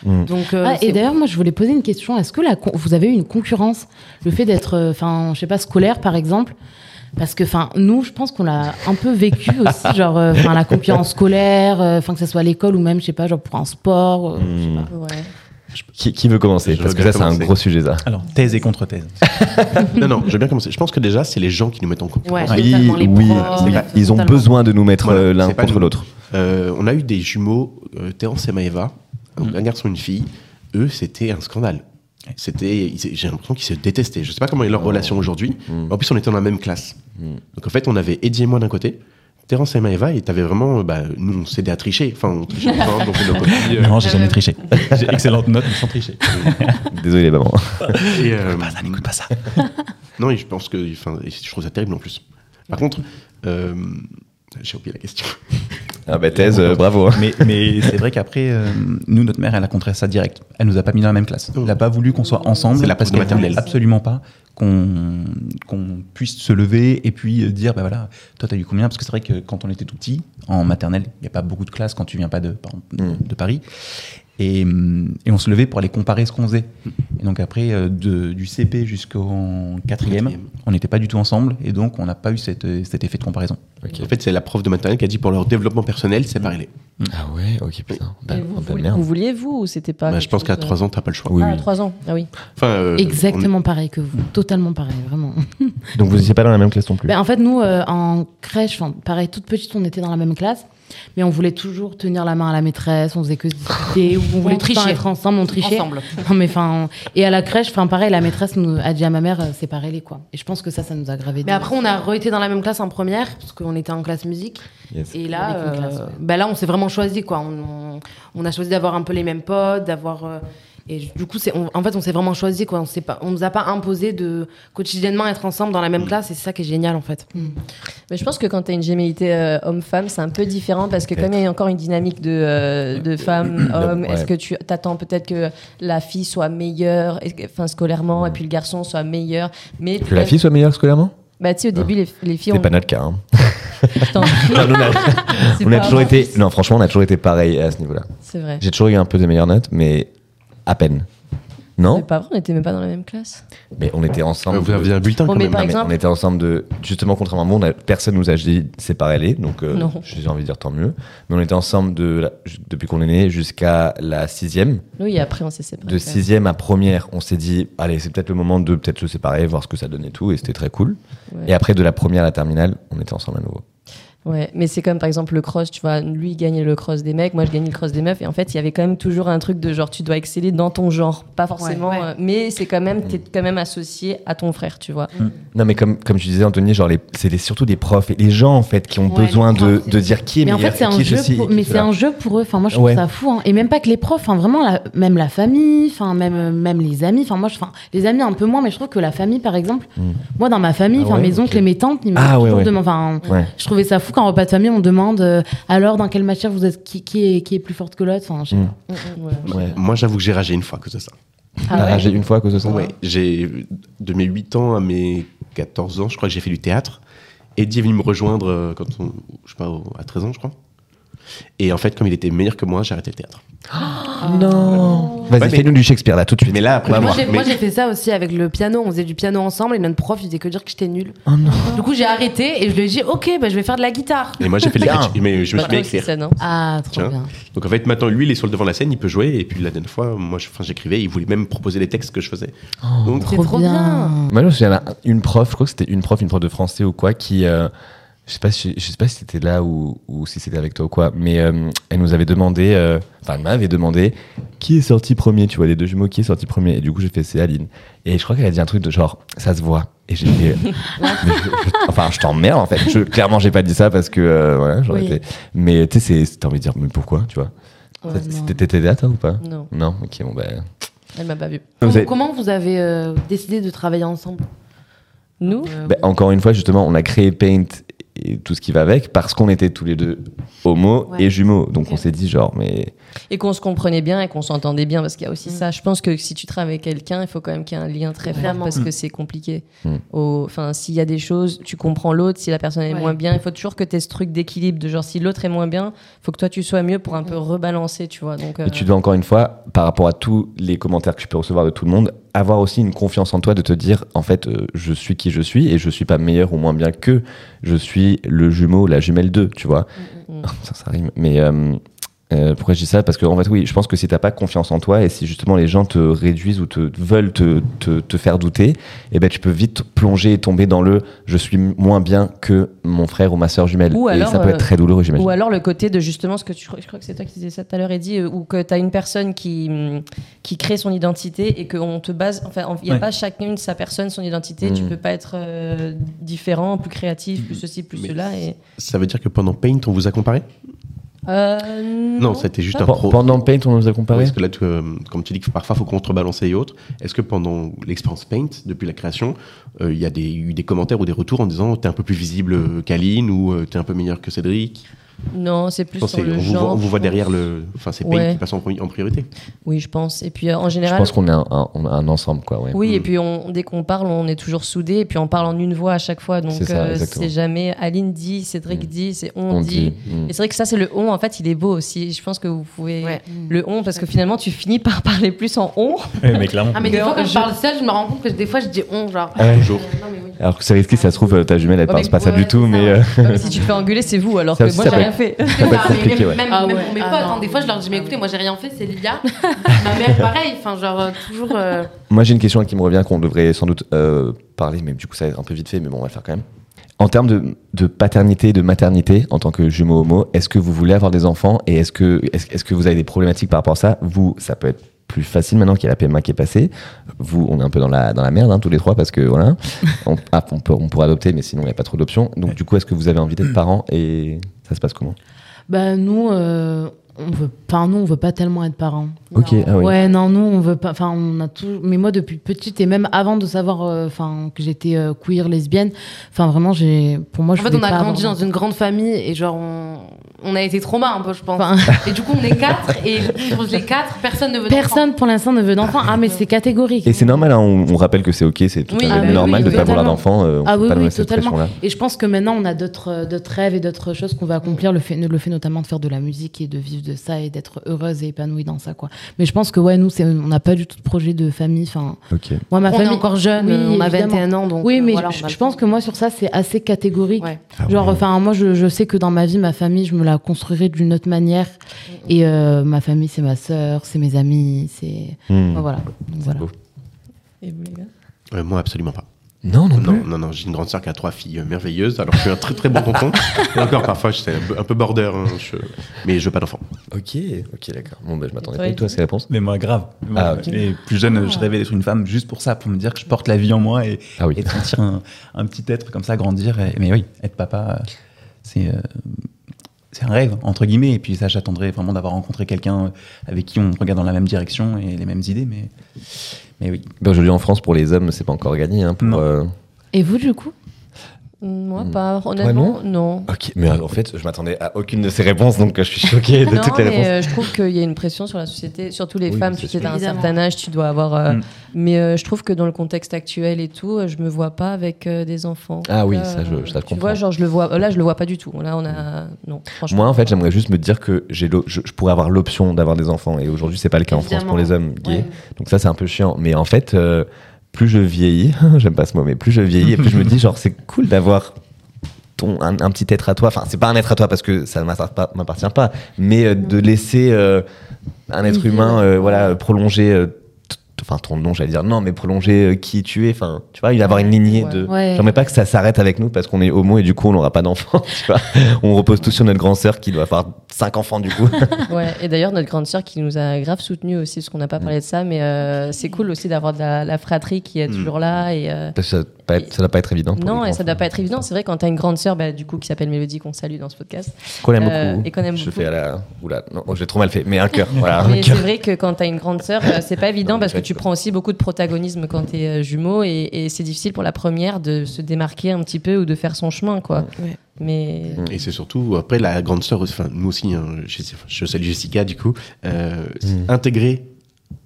Mm. Donc euh, Ah, c'est- et d'ailleurs, moi, je voulais poser une question. Est-ce que la con- vous avez eu une concurrence Le fait d'être, euh, enfin, je sais pas, scolaire, par exemple? Parce que, enfin, nous, je pense qu'on l'a un peu vécu aussi, genre, euh, enfin, la concurrence scolaire, euh, enfin, que ce soit à l'école ou même, je sais pas, genre pour un sport. euh, je sais Mm. pas. ouais. Qui, qui veut commencer Je Parce veux que ça, c'est un gros sujet, ça. Alors, thèse et contre-thèse. Non, non, je vais bien commencer. Je pense que déjà, c'est les gens qui nous mettent en concurrence. Ouais, Oui, les oui, oui. ils ont besoin de nous mettre Voilà, euh, l'un contre l'autre. Euh, on a eu des jumeaux, euh, Terence et Maëva, donc un garçon et une fille. Eux, c'était un scandale. C'était, j'ai l'impression qu'ils se détestaient. Je sais pas comment est leur relation aujourd'hui. En plus, on était dans la même classe. Donc en fait, on avait Eddie et moi d'un côté, Terence et Maëva, et t'avais vraiment, bah, nous, on s'aidait à tricher. Enfin, on trichait ensemble, on fait nos copies. euh, Non, j'ai jamais triché. J'ai excellente note, mais sans tricher. Désolé, maman. et, euh, Pas ça, n'écoute pas ça. non, et je pense que, enfin, je trouve ça terrible en plus. Par contre, euh, j'ai oublié la question. Ah bah, thèse, euh, bravo. Mais, mais c'est vrai qu'après, euh, nous, notre mère, elle a contré ça direct. Elle nous a pas mis dans la même classe. Elle n'a pas voulu qu'on soit ensemble. C'est la parce qu'elle voulait maternelle. absolument pas qu'on qu'on puisse se lever et puis euh, dire, bah voilà, toi, t'as eu combien? Parce que c'est vrai que quand on était tout petit, en maternelle, il n'y a pas beaucoup de classes quand tu viens pas de, de- de Paris. Et, hum, et on se levait pour aller comparer ce qu'on faisait. Et donc après, euh, de- du CP jusqu'en quatrième, on n'était pas du tout ensemble. Et donc, on n'a pas eu cette, euh, cet effet de comparaison. En fait, c'est la prof de maternelle qui a dit pour leur développement personnel, séparez-les. Ah ouais, ok, putain. Bah, vous, bah, vouliez- vous vouliez, vous, ou c'était pas. Bah, je pense qu'à euh, 3 ans, t'as pas le choix. Oui, Ah, oui. 3 ans, ah oui. Enfin, euh, Exactement pareil que vous. Totalement pareil, vraiment. Donc vous n'étiez pas dans la même classe non plus Ben, en fait, nous, euh, en crèche, enfin, pareil, toute petite, on était dans la même classe. Mais on voulait toujours tenir la main à la maîtresse, on faisait que se discuter, ou on voulait tout être ensemble, on trichait. Ensemble. Non, mais enfin, et à la crèche, enfin pareil, la maîtresse nous a dit à ma mère, euh, séparez-les quoi. Et je pense que ça, ça nous a gravé. Mais après, on a re-été dans la même classe en première, parce qu'on était en classe musique. Yes. Et là, classe, euh, ouais. bah là, on s'est vraiment choisi, quoi. On, on- on a choisi d'avoir un peu les mêmes potes, d'avoir. euh, et du coup, c'est, on- en fait, on s'est vraiment choisi, quoi. On s'est pas, on nous a pas imposé de quotidiennement être ensemble dans la même classe, et c'est ça qui est génial, en fait. Mais je pense que quand tu as une gémellité euh, homme-femme, c'est un peu différent parce que comme il y a encore une dynamique de, euh, de femmes-hommes, Ouais. est-ce que tu t'attends peut-être que la fille soit meilleure, enfin scolairement, et puis le garçon soit meilleur mais Que la fille soit meilleure scolairement? Bah tu sais, au début, les, les filles C'est ont... pas notre cas. hein. Non, nous, on a, toujours été. Non, franchement, on a toujours été pareil à ce niveau-là. C'est vrai. J'ai toujours eu un peu des meilleures notes, mais à peine. Non C'est pas vrai, on était même pas dans la même classe. Mais on était ensemble. Euh, Vous aviez un bulletin quand mais même. par exemple- on était ensemble de. Justement, contrairement à moi, on a- personne nous a dit séparer-les. Donc, euh, Non. j'ai envie de dire tant mieux. Mais on était ensemble de la- depuis qu'on est né jusqu'à la sixième. Oui, et après on s'est séparés. De sixième à première, on s'est dit, allez, c'est peut-être le moment de peut-être se séparer, voir ce que ça donne et tout. Et c'était très cool. Ouais. Et après, de la première à la terminale, on était ensemble à nouveau. Ouais, mais c'est comme par exemple le cross, tu vois, lui il gagnait le cross des mecs, moi je gagnais le cross des meufs, et en fait il y avait quand même toujours un truc de genre tu dois exceller dans ton genre, pas forcément, Ouais, ouais. euh, mais c'est quand même, t'es quand même associé à ton frère, tu vois. Non, mais comme, comme tu disais, Anthony, genre, c'est surtout des profs et les gens, en fait, qui ont Ouais, besoin de, de dire qui est Mais en meilleur, fait, c'est qui un jeu, pour- mais est c'est un jeu pour eux. Enfin, moi, je trouve Ouais. ça fou. hein. Et même pas que les profs. Enfin, vraiment, la- même la famille. Enfin, même, même les amis. Enfin, moi, je, enfin, les amis un peu moins, mais je trouve que la famille, par exemple, moi, dans ma famille, Ah enfin, ouais, mes oncles et mes tantes, ils me Ah ouais, toujours ouais. demandent- Enfin, je trouvais ça fou qu'en repas de famille, on demande euh, alors dans quelle matière vous êtes qui, qui est qui est plus forte que l'autre. Enfin, je sais Mm. pas. Ouais. Moi, j'avoue que j'ai ragé une fois à cause de ça. Ah ragé une fois à cause de ça Ouais, j'ai de mes 8 ans à mes 14 ans, je crois que j'ai fait du théâtre. Eddie est venu me rejoindre euh, quand on, je sais pas, à 13 ans, je crois. Et en fait, comme il était meilleur que moi, j'ai arrêté le théâtre. Non. Vas-y, fais-nous du Shakespeare là tout de suite. Mais là, après, Moi j'ai, mais- moi, j'ai fait ça aussi avec le piano. On faisait du piano ensemble et notre prof il faisait que dire que j'étais nulle. Oh non. Du coup j'ai arrêté et je lui ai dit ok bah, je vais faire de la guitare. Et moi, j'ai fait de Bien. l'écriture, mais je me suis mis à Toi aussi, écrire. ça, non Ah, trop Tiens. bien. Donc en fait, maintenant, lui, il est sur le devant de la scène, il peut jouer. Et puis la dernière fois, moi, je- enfin, j'écrivais, il voulait même proposer les textes que je faisais. Donc, C'est trop bien. Moi, je me souviens, une prof, je crois que c'était une prof, une prof de français ou quoi, qui. euh, je sais pas si, je sais pas si c'était là ou, ou si c'était avec toi ou quoi, mais euh, elle nous avait demandé, euh, enfin, elle m'avait demandé qui est sorti premier, tu vois, les deux jumeaux, qui est sorti premier. Et du coup, j'ai fait c'est Aline. Et je crois qu'elle a dit un truc de genre, ça se voit. Et j'ai fait, mais je- je- enfin, je t'emmerde en fait. Je, clairement, j'ai pas dit ça parce que, euh, voilà, j'aurais Oui. été. Mais tu sais, c'est- t'as envie de dire, mais pourquoi, tu vois? Ouais, t'étais là, toi ou pas? Non, Non, ok, bon, ben. elle m'a pas vu. Vous Comment, avez- comment vous avez euh, décidé de travailler ensemble? Nous Ben, encore une fois, justement, on a créé Paint et tout ce qui va avec parce qu'on était tous les deux homo Ouais. et jumeaux. Donc on s'est dit genre, mais Et qu'on se comprenait bien et qu'on s'entendait bien, parce qu'il y a aussi Mm. ça. Je pense que si tu travailles avec quelqu'un, il faut quand même qu'il y ait un lien très fort, parce que c'est compliqué. Mm. Au- Enfin, s'il y a des choses, tu comprends l'autre, si la personne est Ouais. moins bien, il faut toujours que tu aies ce truc d'équilibre, de genre, si l'autre est moins bien, faut que toi tu sois mieux pour un peu rebalancer, tu vois. Donc, euh, mais tu dois encore une fois, par rapport à tous les commentaires que tu peux recevoir de tout le monde, avoir aussi une confiance en toi de te dire, en fait, euh, je suis qui je suis et je suis pas meilleur ou moins bien que je suis le jumeau, la jumelle 2, tu vois. Mm. ça, ça rime. Mais euh, euh, pourquoi je dis ça? Parce que en fait, oui, je pense que si t'as pas confiance en toi et si justement les gens te réduisent ou te veulent te, te, te faire douter, eh ben tu peux vite plonger et tomber dans le je suis moins bien que mon frère ou ma soeur jumelle. Ou et alors, ça peut euh, être très douloureux, j'imagine. Ou alors le côté de justement ce que tu, je crois que c'est toi qui disais ça tout à l'heure, Eddie, euh, ou que tu as une personne qui, qui crée son identité et qu'on te base. Enfin, il n'y a Ouais. pas chacune sa personne, son identité. Tu Mm. peux pas être euh, différent, plus créatif, plus ceci, plus Mais cela. Et... ça veut dire que pendant Paint, on vous a comparé? Euh, Non, c'était juste un pro. Pendant Paint, on nous a comparé. Parce que là, tu, euh, comme tu dis que parfois, il faut contrebalancer et autres. Est-ce que pendant l'expérience Paint, depuis la création, euh, il y a des, eu des commentaires ou des retours en disant t'es un peu plus visible qu'Aline ou t'es un peu meilleur que Cédric? Non, c'est plus sur le on, vous genre. voit, on vous voit je derrière le. Enfin, c'est Ouais. qui passe en, pri- en priorité. Oui, je pense. Et puis euh, en Je général. pense qu'on est un, ensemble, quoi. Ouais. Oui, et Mm. puis on, dès qu'on parle, on est toujours soudés, et puis on parle en une voix à chaque fois. Donc C'est euh, jamais Aline dit, Cédric Mm. dit, c'est on, On dit. dit. mm. Et c'est vrai que ça, c'est le on. En fait, il est beau aussi. Je pense que vous pouvez. Ouais. Le on, parce que finalement, tu finis par parler plus en on. Ouais, mais clairement. Ah mais des fois quand je je- parle seule je me rends compte que des fois je dis on genre. Ouais. Toujours. Non, mais oui. Alors que c'est risqué, si ça se trouve, euh, ta jumelle, elle mais pas ça du tout, mais. si tu fais engueuler, c'est vous, alors que moi, rien fait. Ah, compliqué, même, ouais. même- Ah même ouais, pour mes ah potes, non. hein, des fois je leur dis mais écoutez moi j'ai rien fait c'est Lilia. Ma mère pareil enfin genre euh, toujours. euh, Moi, j'ai une question qui me revient qu'on devrait sans doute euh, parler, mais du coup, ça va être un peu vite fait, mais bon, on va le faire quand même. En termes de, de paternité et de maternité, en tant que jumeau homo, est-ce que vous voulez avoir des enfants et est-ce que, est-ce, est-ce que vous avez des problématiques par rapport à ça? Vous, ça peut être plus facile maintenant qu'il y a la PMA qui est passée. Vous, on est un peu dans la, dans la merde, hein, tous les trois, parce que voilà, on, ah, on, peut, on pourrait adopter, mais sinon, il n'y a pas trop d'options. Donc, du coup, est-ce que vous avez envie d'être parent et ça se passe comment? Bah, nous, euh, on veut pas, nous, on veut pas tellement être parents. Ok, ah oui. Ouais, non, nous, on veut pas. Enfin, on a tout. Mais moi, depuis petite et même avant de savoir, euh, enfin, que j'étais euh, queer, lesbienne. Enfin, vraiment, j'ai. Pour moi, je En fait on a grandi avoir dans une grande famille et genre on, on a été trauma un peu, je pense. Enfin, Et du coup, on est quatre, et les quatre, personne ne veut d'enfant. personne pour l'instant ne veut d'enfant. Ah, mais c'est catégorique. Et c'est normal, hein, on, on rappelle que c'est ok, c'est tout Oui, à fait ah, mais normal oui, de pas vouloir d'enfant. euh, Ah oui, pas oui, totalement. Et je pense que maintenant, on a d'autres euh, d'autres rêves et d'autres choses qu'on va accomplir. Le fait, le fait notamment de faire de la musique et de vivre de ça et d'être heureuse et épanouie dans ça. Quoi. Mais je pense que, ouais, nous, c'est- on n'a pas du tout de projet de famille. Enfin, moi, ma on famille. est encore jeune, Oui, on a évidemment. 21 ans, donc Oui, euh, mais voilà, je, je pense que moi, sur ça, c'est assez catégorique. Ouais. Ah Genre, enfin, moi, je sais que dans ma vie, ma famille, je me la construirai d'une autre manière. Et euh, ma famille, c'est ma sœur, c'est mes amis, c'est. Ouais, voilà. Donc, voilà. beau. Et vous, les gars? Euh, moi, absolument pas. Non, non, Non, non. non, non, j'ai une grande sœur qui a trois filles euh, merveilleuses, alors je suis un très très bon tonton. Et encore, parfois, j'étais un peu- un peu border, hein, je- mais je veux pas d'enfant. Ok, ok, d'accord. Bon, ben, je m'attendais pas du tout à ces réponses. Mais moi, grave. Moi, Ah, mais plus jeune, je rêvais d'être une femme juste pour ça, pour me dire que je porte la vie en moi et, Ah oui. et de sentir un, un petit être comme ça grandir. Et- mais oui, être papa, c'est euh, c'est un rêve, entre guillemets. Et puis ça, j'attendrai vraiment d'avoir rencontré quelqu'un avec qui on regarde dans la même direction et les mêmes idées. Mais, mais oui. Ben, Aujourd'hui, en France, pour les hommes, c'est pas encore gagné. Hein, pour, euh, Et vous, du coup? Moi, Hmm. pas. Honnêtement, non. Ok, mais en fait, je m'attendais à aucune de ces réponses, donc je suis choqué de Non, toutes les mais réponses. euh, je trouve qu'il y a une pression sur la société, surtout les Oui, femmes. Tu sais, sûr. t'as un Évidemment. certain âge, tu dois avoir. euh, Mm. Mais euh, je trouve que dans le contexte actuel et tout, euh, je me vois pas avec euh, des enfants. Ah oui, ça, je- ça, je Tu comprends. vois, genre, je le vois. Là, je le vois pas du tout. Là, on a. Non, franchement. Moi, en fait, j'aimerais juste me dire que j'ai je, je pourrais avoir l'option d'avoir des enfants. Et aujourd'hui, c'est pas le cas en France pour les hommes gays. Ouais. Donc ça, c'est un peu chiant. Mais en fait, euh, plus je vieillis, j'aime pas ce mot, mais plus je vieillis, et plus je me dis, genre, c'est cool d'avoir ton, un, un petit être à toi. Enfin, c'est pas un être à toi parce que ça ne m'appartient pas, mais euh, de laisser euh, un être humain, euh, voilà, prolonger. Enfin, ton nom, j'allais dire non, mais prolonger euh, qui tu es. Enfin, tu vois, il avoir une lignée Ouais. de. Ouais. J'aimerais pas que ça s'arrête avec nous parce qu'on est homo et du coup on n'aura pas d'enfants. tu vois. On repose tous sur notre grande sœur qui doit avoir cinq enfants du coup. Ouais, et d'ailleurs, notre grande sœur qui nous a grave soutenus aussi, parce qu'on n'a pas parlé de ça, mais euh, c'est cool aussi d'avoir de la, la fratrie qui est toujours là. Et, euh, Parce que pas être- ça doit pas être évident. pour non, et ça doit pas être évident. C'est vrai, quand t'as une grande sœur, bah, du coup, qui s'appelle Mélodie, qu'on salue dans ce podcast. Qu'on aime Euh, beaucoup. et qu'on aime Je beaucoup. fais à la. Oula, non, oh, j'ai trop mal fait. Mais un cœur. voilà, Mais c'est vrai que quand t'as une grande sœur, euh, c'est pas évident Non, parce que tu prends aussi beaucoup de protagonisme quand t'es euh, jumeau et, et c'est difficile pour la première de se démarquer un petit peu ou de faire son chemin, quoi. Ouais. Mais Et c'est surtout, après, la grande sœur, enfin, nous aussi, hein, je, je salue Jessica, du coup, euh, Mm. intégrer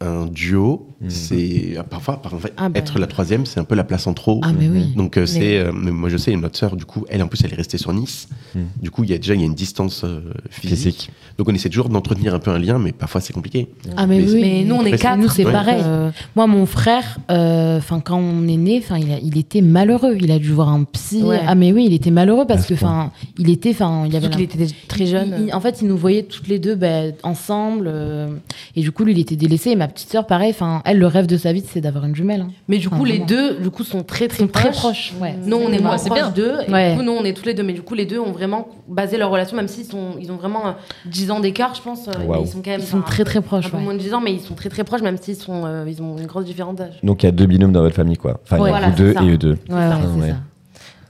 un duo, Mm. c'est parfois, par en fait, Ah bah. être la troisième, c'est un peu la place en trop. Ah, mais oui. Donc euh, c'est, euh, moi je sais, notre sœur, du coup, elle en plus, elle est restée sur Nice. Mm. Du coup, il y a déjà il y a une distance euh, physique. Physique. Donc on essaie toujours d'entretenir un peu un lien, mais parfois c'est compliqué. Ah, mais, Mais oui. Mais nous, on est quatre. Nous, c'est Ouais. pareil. Euh, Moi, mon frère, euh, enfin, quand on est né, enfin, il, a- il était malheureux. Il a dû voir un psy. Ouais. Ah, mais oui, il était malheureux parce que, enfin, il était, enfin, il avait. était très jeune. Il- il- en fait, il nous voyait toutes les deux ben, ensemble. euh, et du coup, lui, il était délaissé. Et ma petite sœur, pareil, enfin, elle, le rêve de sa vie, c'est d'avoir une jumelle. hein. Mais du coup, les vraiment. deux, du coup, sont très très Sont très proches. proches. Ouais. Nous, on est moins proches d'eux. Et Ouais. du coup, nous, on est tous les deux. Mais du coup, les deux ont vraiment basé leur relation, même s'ils sont, ils ont vraiment euh, 10 ans d'écart, je pense. euh, Waouh. Ils sont quand même Ils sont très très un proches. peu ouais. moins de 10 ans, mais ils sont très très proches, même s'ils sont, euh, ils ont une grosse différence d'âge. Donc il y a deux binômes dans votre famille quoi. Enfin, il y Ouais, a voilà, vous deux ça. et eux deux. Ouais, ouais,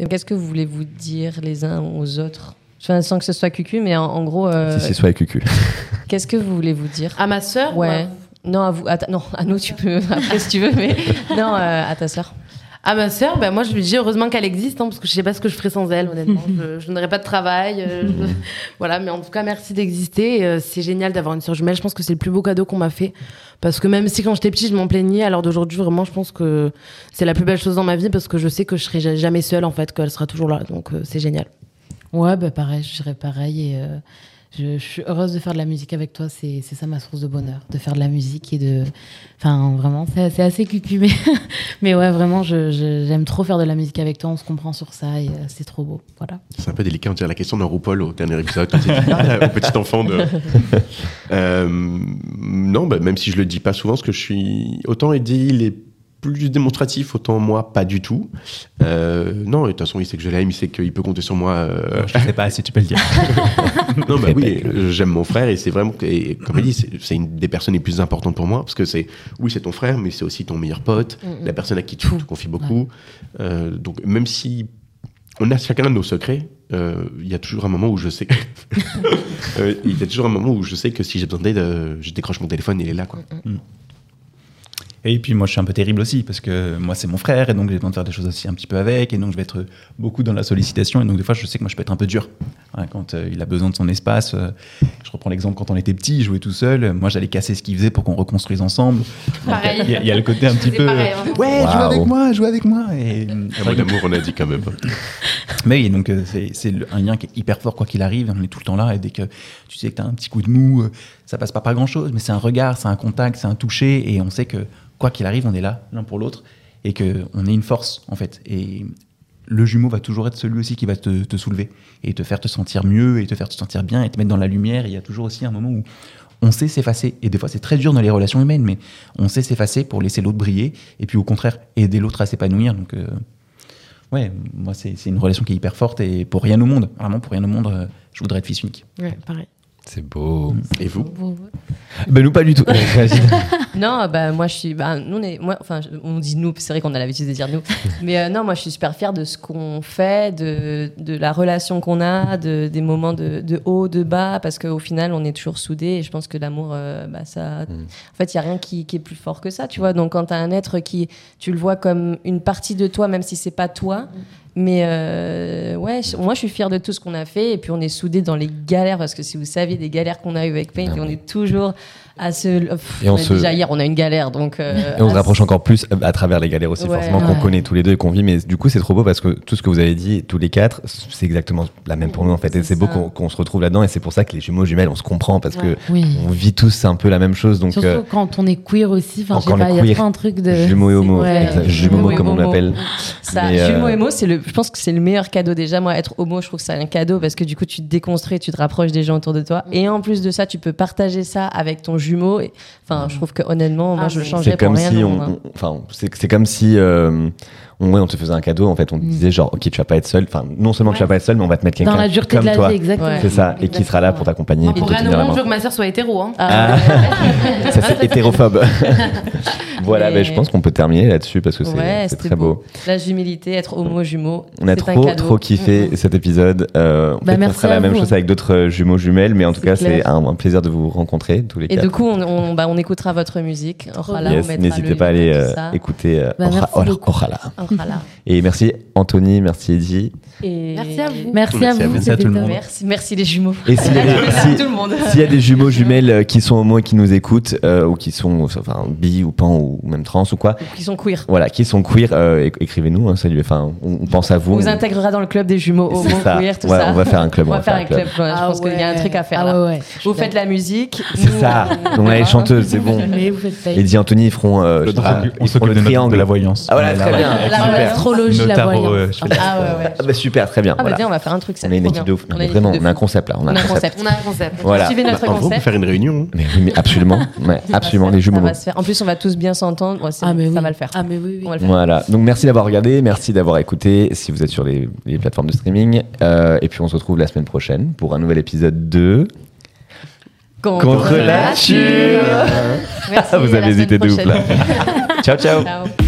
Ah, Qu'est-ce que vous voulez vous dire les uns aux autres? Enfin, sans que ce soit cucu, mais en, en gros, euh, Si c'est soit cucu. qu'est-ce que vous voulez vous dire? À ma sœur Ouais. Non, à vous, à ta- non, à nous, tu peux après si tu veux, mais non, euh, à ta sœur. À ma sœur, ben moi je lui dis heureusement qu'elle existe, hein, parce que je sais pas ce que je ferais sans elle, honnêtement. je je n'aurais pas de travail. euh, je- Voilà, mais en tout cas, merci d'exister. euh, c'est génial d'avoir une sœur jumelle. Je pense que c'est le plus beau cadeau qu'on m'a fait. Parce que même si quand j'étais petite, je m'en plaignais, alors d'aujourd'hui, vraiment, je pense que c'est la plus belle chose dans ma vie parce que je sais que je serai ja- jamais seule, en fait, qu'elle sera toujours là. Donc euh, c'est génial. Ouais, bah pareil, je dirais pareil. Et euh, je, je suis heureuse de faire de la musique avec toi. C'est c'est ça ma source de bonheur, de faire de la musique et de. Enfin, vraiment, c'est assez cucu, mais, mais ouais, vraiment, j'aime trop faire de la musique avec toi. On se comprend sur ça et euh, c'est trop beau. Voilà. C'est un peu délicat, on dirait la question d'un RuPaul au dernier épisode. Ah, au petit enfant de. Euh, non, bah, même si je le dis pas souvent, parce que je suis. Autant Eddie, il est plus démonstratif, autant moi, pas du tout. Euh, non, de toute façon, il sait que je l'aime, il sait qu'il peut compter sur moi. euh, Je sais pas si tu peux le dire. non, bah oui, euh, j'aime mon frère et c'est vraiment, et comme il dit, c'est une des personnes les plus importantes pour moi parce que c'est, oui, c'est ton frère, mais c'est aussi ton meilleur pote, la personne à qui tu te confies beaucoup. Euh, donc, même si on a chacun nos secrets, euh, il y a toujours un moment où je sais que, Euh, il y a toujours un moment où je sais que si j'ai besoin d'aide, euh, je décroche mon téléphone, il est là, quoi. Et Et puis moi, je suis un peu terrible aussi parce que moi, c'est mon frère et donc j'ai besoin de faire des choses aussi un petit peu avec et donc je vais être beaucoup dans la sollicitation et donc des fois, je sais que moi, je peux être un peu dur hein, quand euh, il a besoin de son espace. euh, je reprends l'exemple quand on était petit, il jouait tout seul. Moi, j'allais casser ce qu'il faisait pour qu'on reconstruise ensemble. Il y, a- il y a le côté un petit peu. pareil, hein. Ouais, joue avec moi, joue avec moi. Et, Un mot d'amour, on a dit quand même. mais oui, donc euh, c'est un lien qui est hyper fort quoi qu'il arrive. On est tout le temps là et dès que tu sais que tu as un petit coup de mou, euh, ça passe pas par grand chose, mais c'est un regard, c'est un contact, c'est un toucher et on sait que quoi qu'il arrive, on est là l'un pour l'autre et que on est une force en fait. Et le jumeau va toujours être celui aussi qui va te, soulever et te faire te sentir mieux et te faire te sentir bien et te mettre dans la lumière. Il y a toujours aussi un moment où on sait s'effacer. Et des fois, c'est très dur dans les relations humaines, mais on sait s'effacer pour laisser l'autre briller et puis au contraire aider l'autre à s'épanouir. Donc euh, Ouais, moi, c'est c'est une relation qui est hyper forte et pour rien au monde, vraiment pour rien au monde, euh, je voudrais être fils unique. Ouais, pareil. C'est beau. Et vous Ben nous pas du tout. Non, bah moi je suis, bah, nous on est, moi, enfin on dit nous, c'est vrai qu'on a l'habitude de dire nous, mais euh, non, moi je suis super fière de ce qu'on fait, de, de la relation qu'on a, de, des moments de, de haut, de bas, parce qu'au final on est toujours soudés et je pense que l'amour, euh, bah ça, en fait il y a rien qui, qui est plus fort que ça, tu vois. Donc quand t'as un être qui, tu le vois comme une partie de toi, même si c'est pas toi. Mais euh, ouais, moi je suis fière de tout ce qu'on a fait. Et puis on est soudés dans les galères parce que si vous saviez des galères qu'on a eues avec Paint, Ah et on est toujours à se. Pff, Et on se- Déjà hier on a une galère donc. euh, Et on se rapproche encore plus à travers les galères aussi, Ouais. forcément, qu'on Ouais. connaît tous les deux et qu'on vit. Mais du coup, c'est trop beau parce que tout ce que vous avez dit, tous les quatre, c'est exactement la même pour nous, en fait. Et C'est beau qu'on se retrouve là-dedans. Et c'est pour ça que les jumeaux jumelles, on se comprend parce que Oui. on vit tous un peu la même chose. Donc, Surtout euh, quand on est queer aussi. Enfin, pas, il y a trop un truc de. jumeaux et homo, Ouais. jumeaux Jumeaux et comme on homo. l'appelle. Ça, Mais, euh, jumeau émo, c'est le, je pense que c'est le meilleur cadeau déjà. Moi, être homo, je trouve que c'est un cadeau parce que du coup, tu te déconstruis, tu te rapproches des gens autour de toi. Et en plus de ça, tu peux partager ça avec ton jumeau. Et, enfin, je trouve que honnêtement, moi, Ah, je le changerais C'est pour comme rien. si on, hein. on- enfin, c'est c'est comme si euh, on, ouais, on te faisait un cadeau. En fait, on te disait genre, ok, tu vas pas être seul. Enfin, non seulement tu vas pas être seul, mais on va te mettre Dans quelqu'un la dureté comme de la toi. vie, exactement. Ouais. C'est ça, et qui sera là pour t'accompagner, pour je veux que ma sœur soit hétéro. Hein. Ah, Ça c'est hétérophobe. voilà, Mais- ben, je pense qu'on peut terminer là-dessus parce que c'est très beau. La humilité, être homo, jumeau. On a c'est un trop trop kiffé Mhm. cet épisode. Euh, Bah, merci fera la même chose avec d'autres euh, jumeaux jumelles, mais en tout cas c'est un, plaisir de vous rencontrer tous les Et du coup, on, on, bah, on écoutera votre musique. On N'hésitez pas à aller euh, écouter euh, Et merci Anthony, merci Eddie. Et... Merci à vous. Merci à vous. Merci à tout le monde. Merci, merci les jumeaux. Et s'il y a des- Merci si- à tout le monde. S'il y a des jumeaux jumelles euh, qui sont homo et qui nous écoutent, euh, ou qui sont enfin, bi ou pan ou même trans ou quoi, Qui sont queer. voilà, qui sont queer, euh, écrivez-nous, hein, salut, enfin, on, on pense à vous. On vous on- intégrera dans le club des jumeaux C'est homo, ça. queer, tout Ouais, ça. on va faire un club, On va faire un club. ouais, je Ah pense qu'il y a un ouais. truc à faire Ah là. ouais, ouais. Vous faites la musique. C'est ça. on- Donc là, les voilà. chanteuses, c'est bon. Et Anthony ils feront, euh, je on ils le triangle. de la voyance. Ah voilà, On est très bien. ouais. La voyance. euh, je Ah ouais, ouais. Super, très bien. Ah bah on va faire un truc. ça on a une trop équipe bien. de ouf. Non, On a mais une vraiment, équipe on de a un concept là. On a On un a un concept. concept. On a un concept. Voilà. Suivez notre Bah, en gros, on peut concept. faire une réunion. hein. Mais oui, mais absolument. Ouais, absolument, les jumeaux. En plus, on va tous bien s'entendre. Ouais, Ah, mais ça oui. va le faire. Ah, mais oui, oui. On va le faire. Voilà. Donc merci d'avoir regardé, merci d'avoir écouté si vous êtes sur les, les plateformes de streaming. Euh, et puis on se retrouve la semaine prochaine pour un nouvel épisode de Contre la nature. Merci, Vous avez hésité de ouf là. prochaine. ciao ciao. Ciao.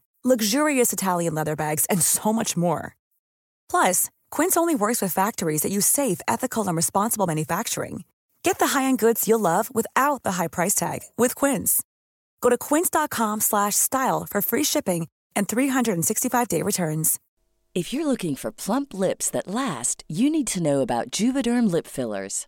luxurious Italian leather bags, and so much more. Plus, Quince only works with factories that use safe, ethical, and responsible manufacturing. Get the high-end goods you'll love without the high price tag with Quince. Go to quince.com/style for free shipping and 365-day returns. If you're looking for plump lips that last, you need to know about Juvederm lip fillers.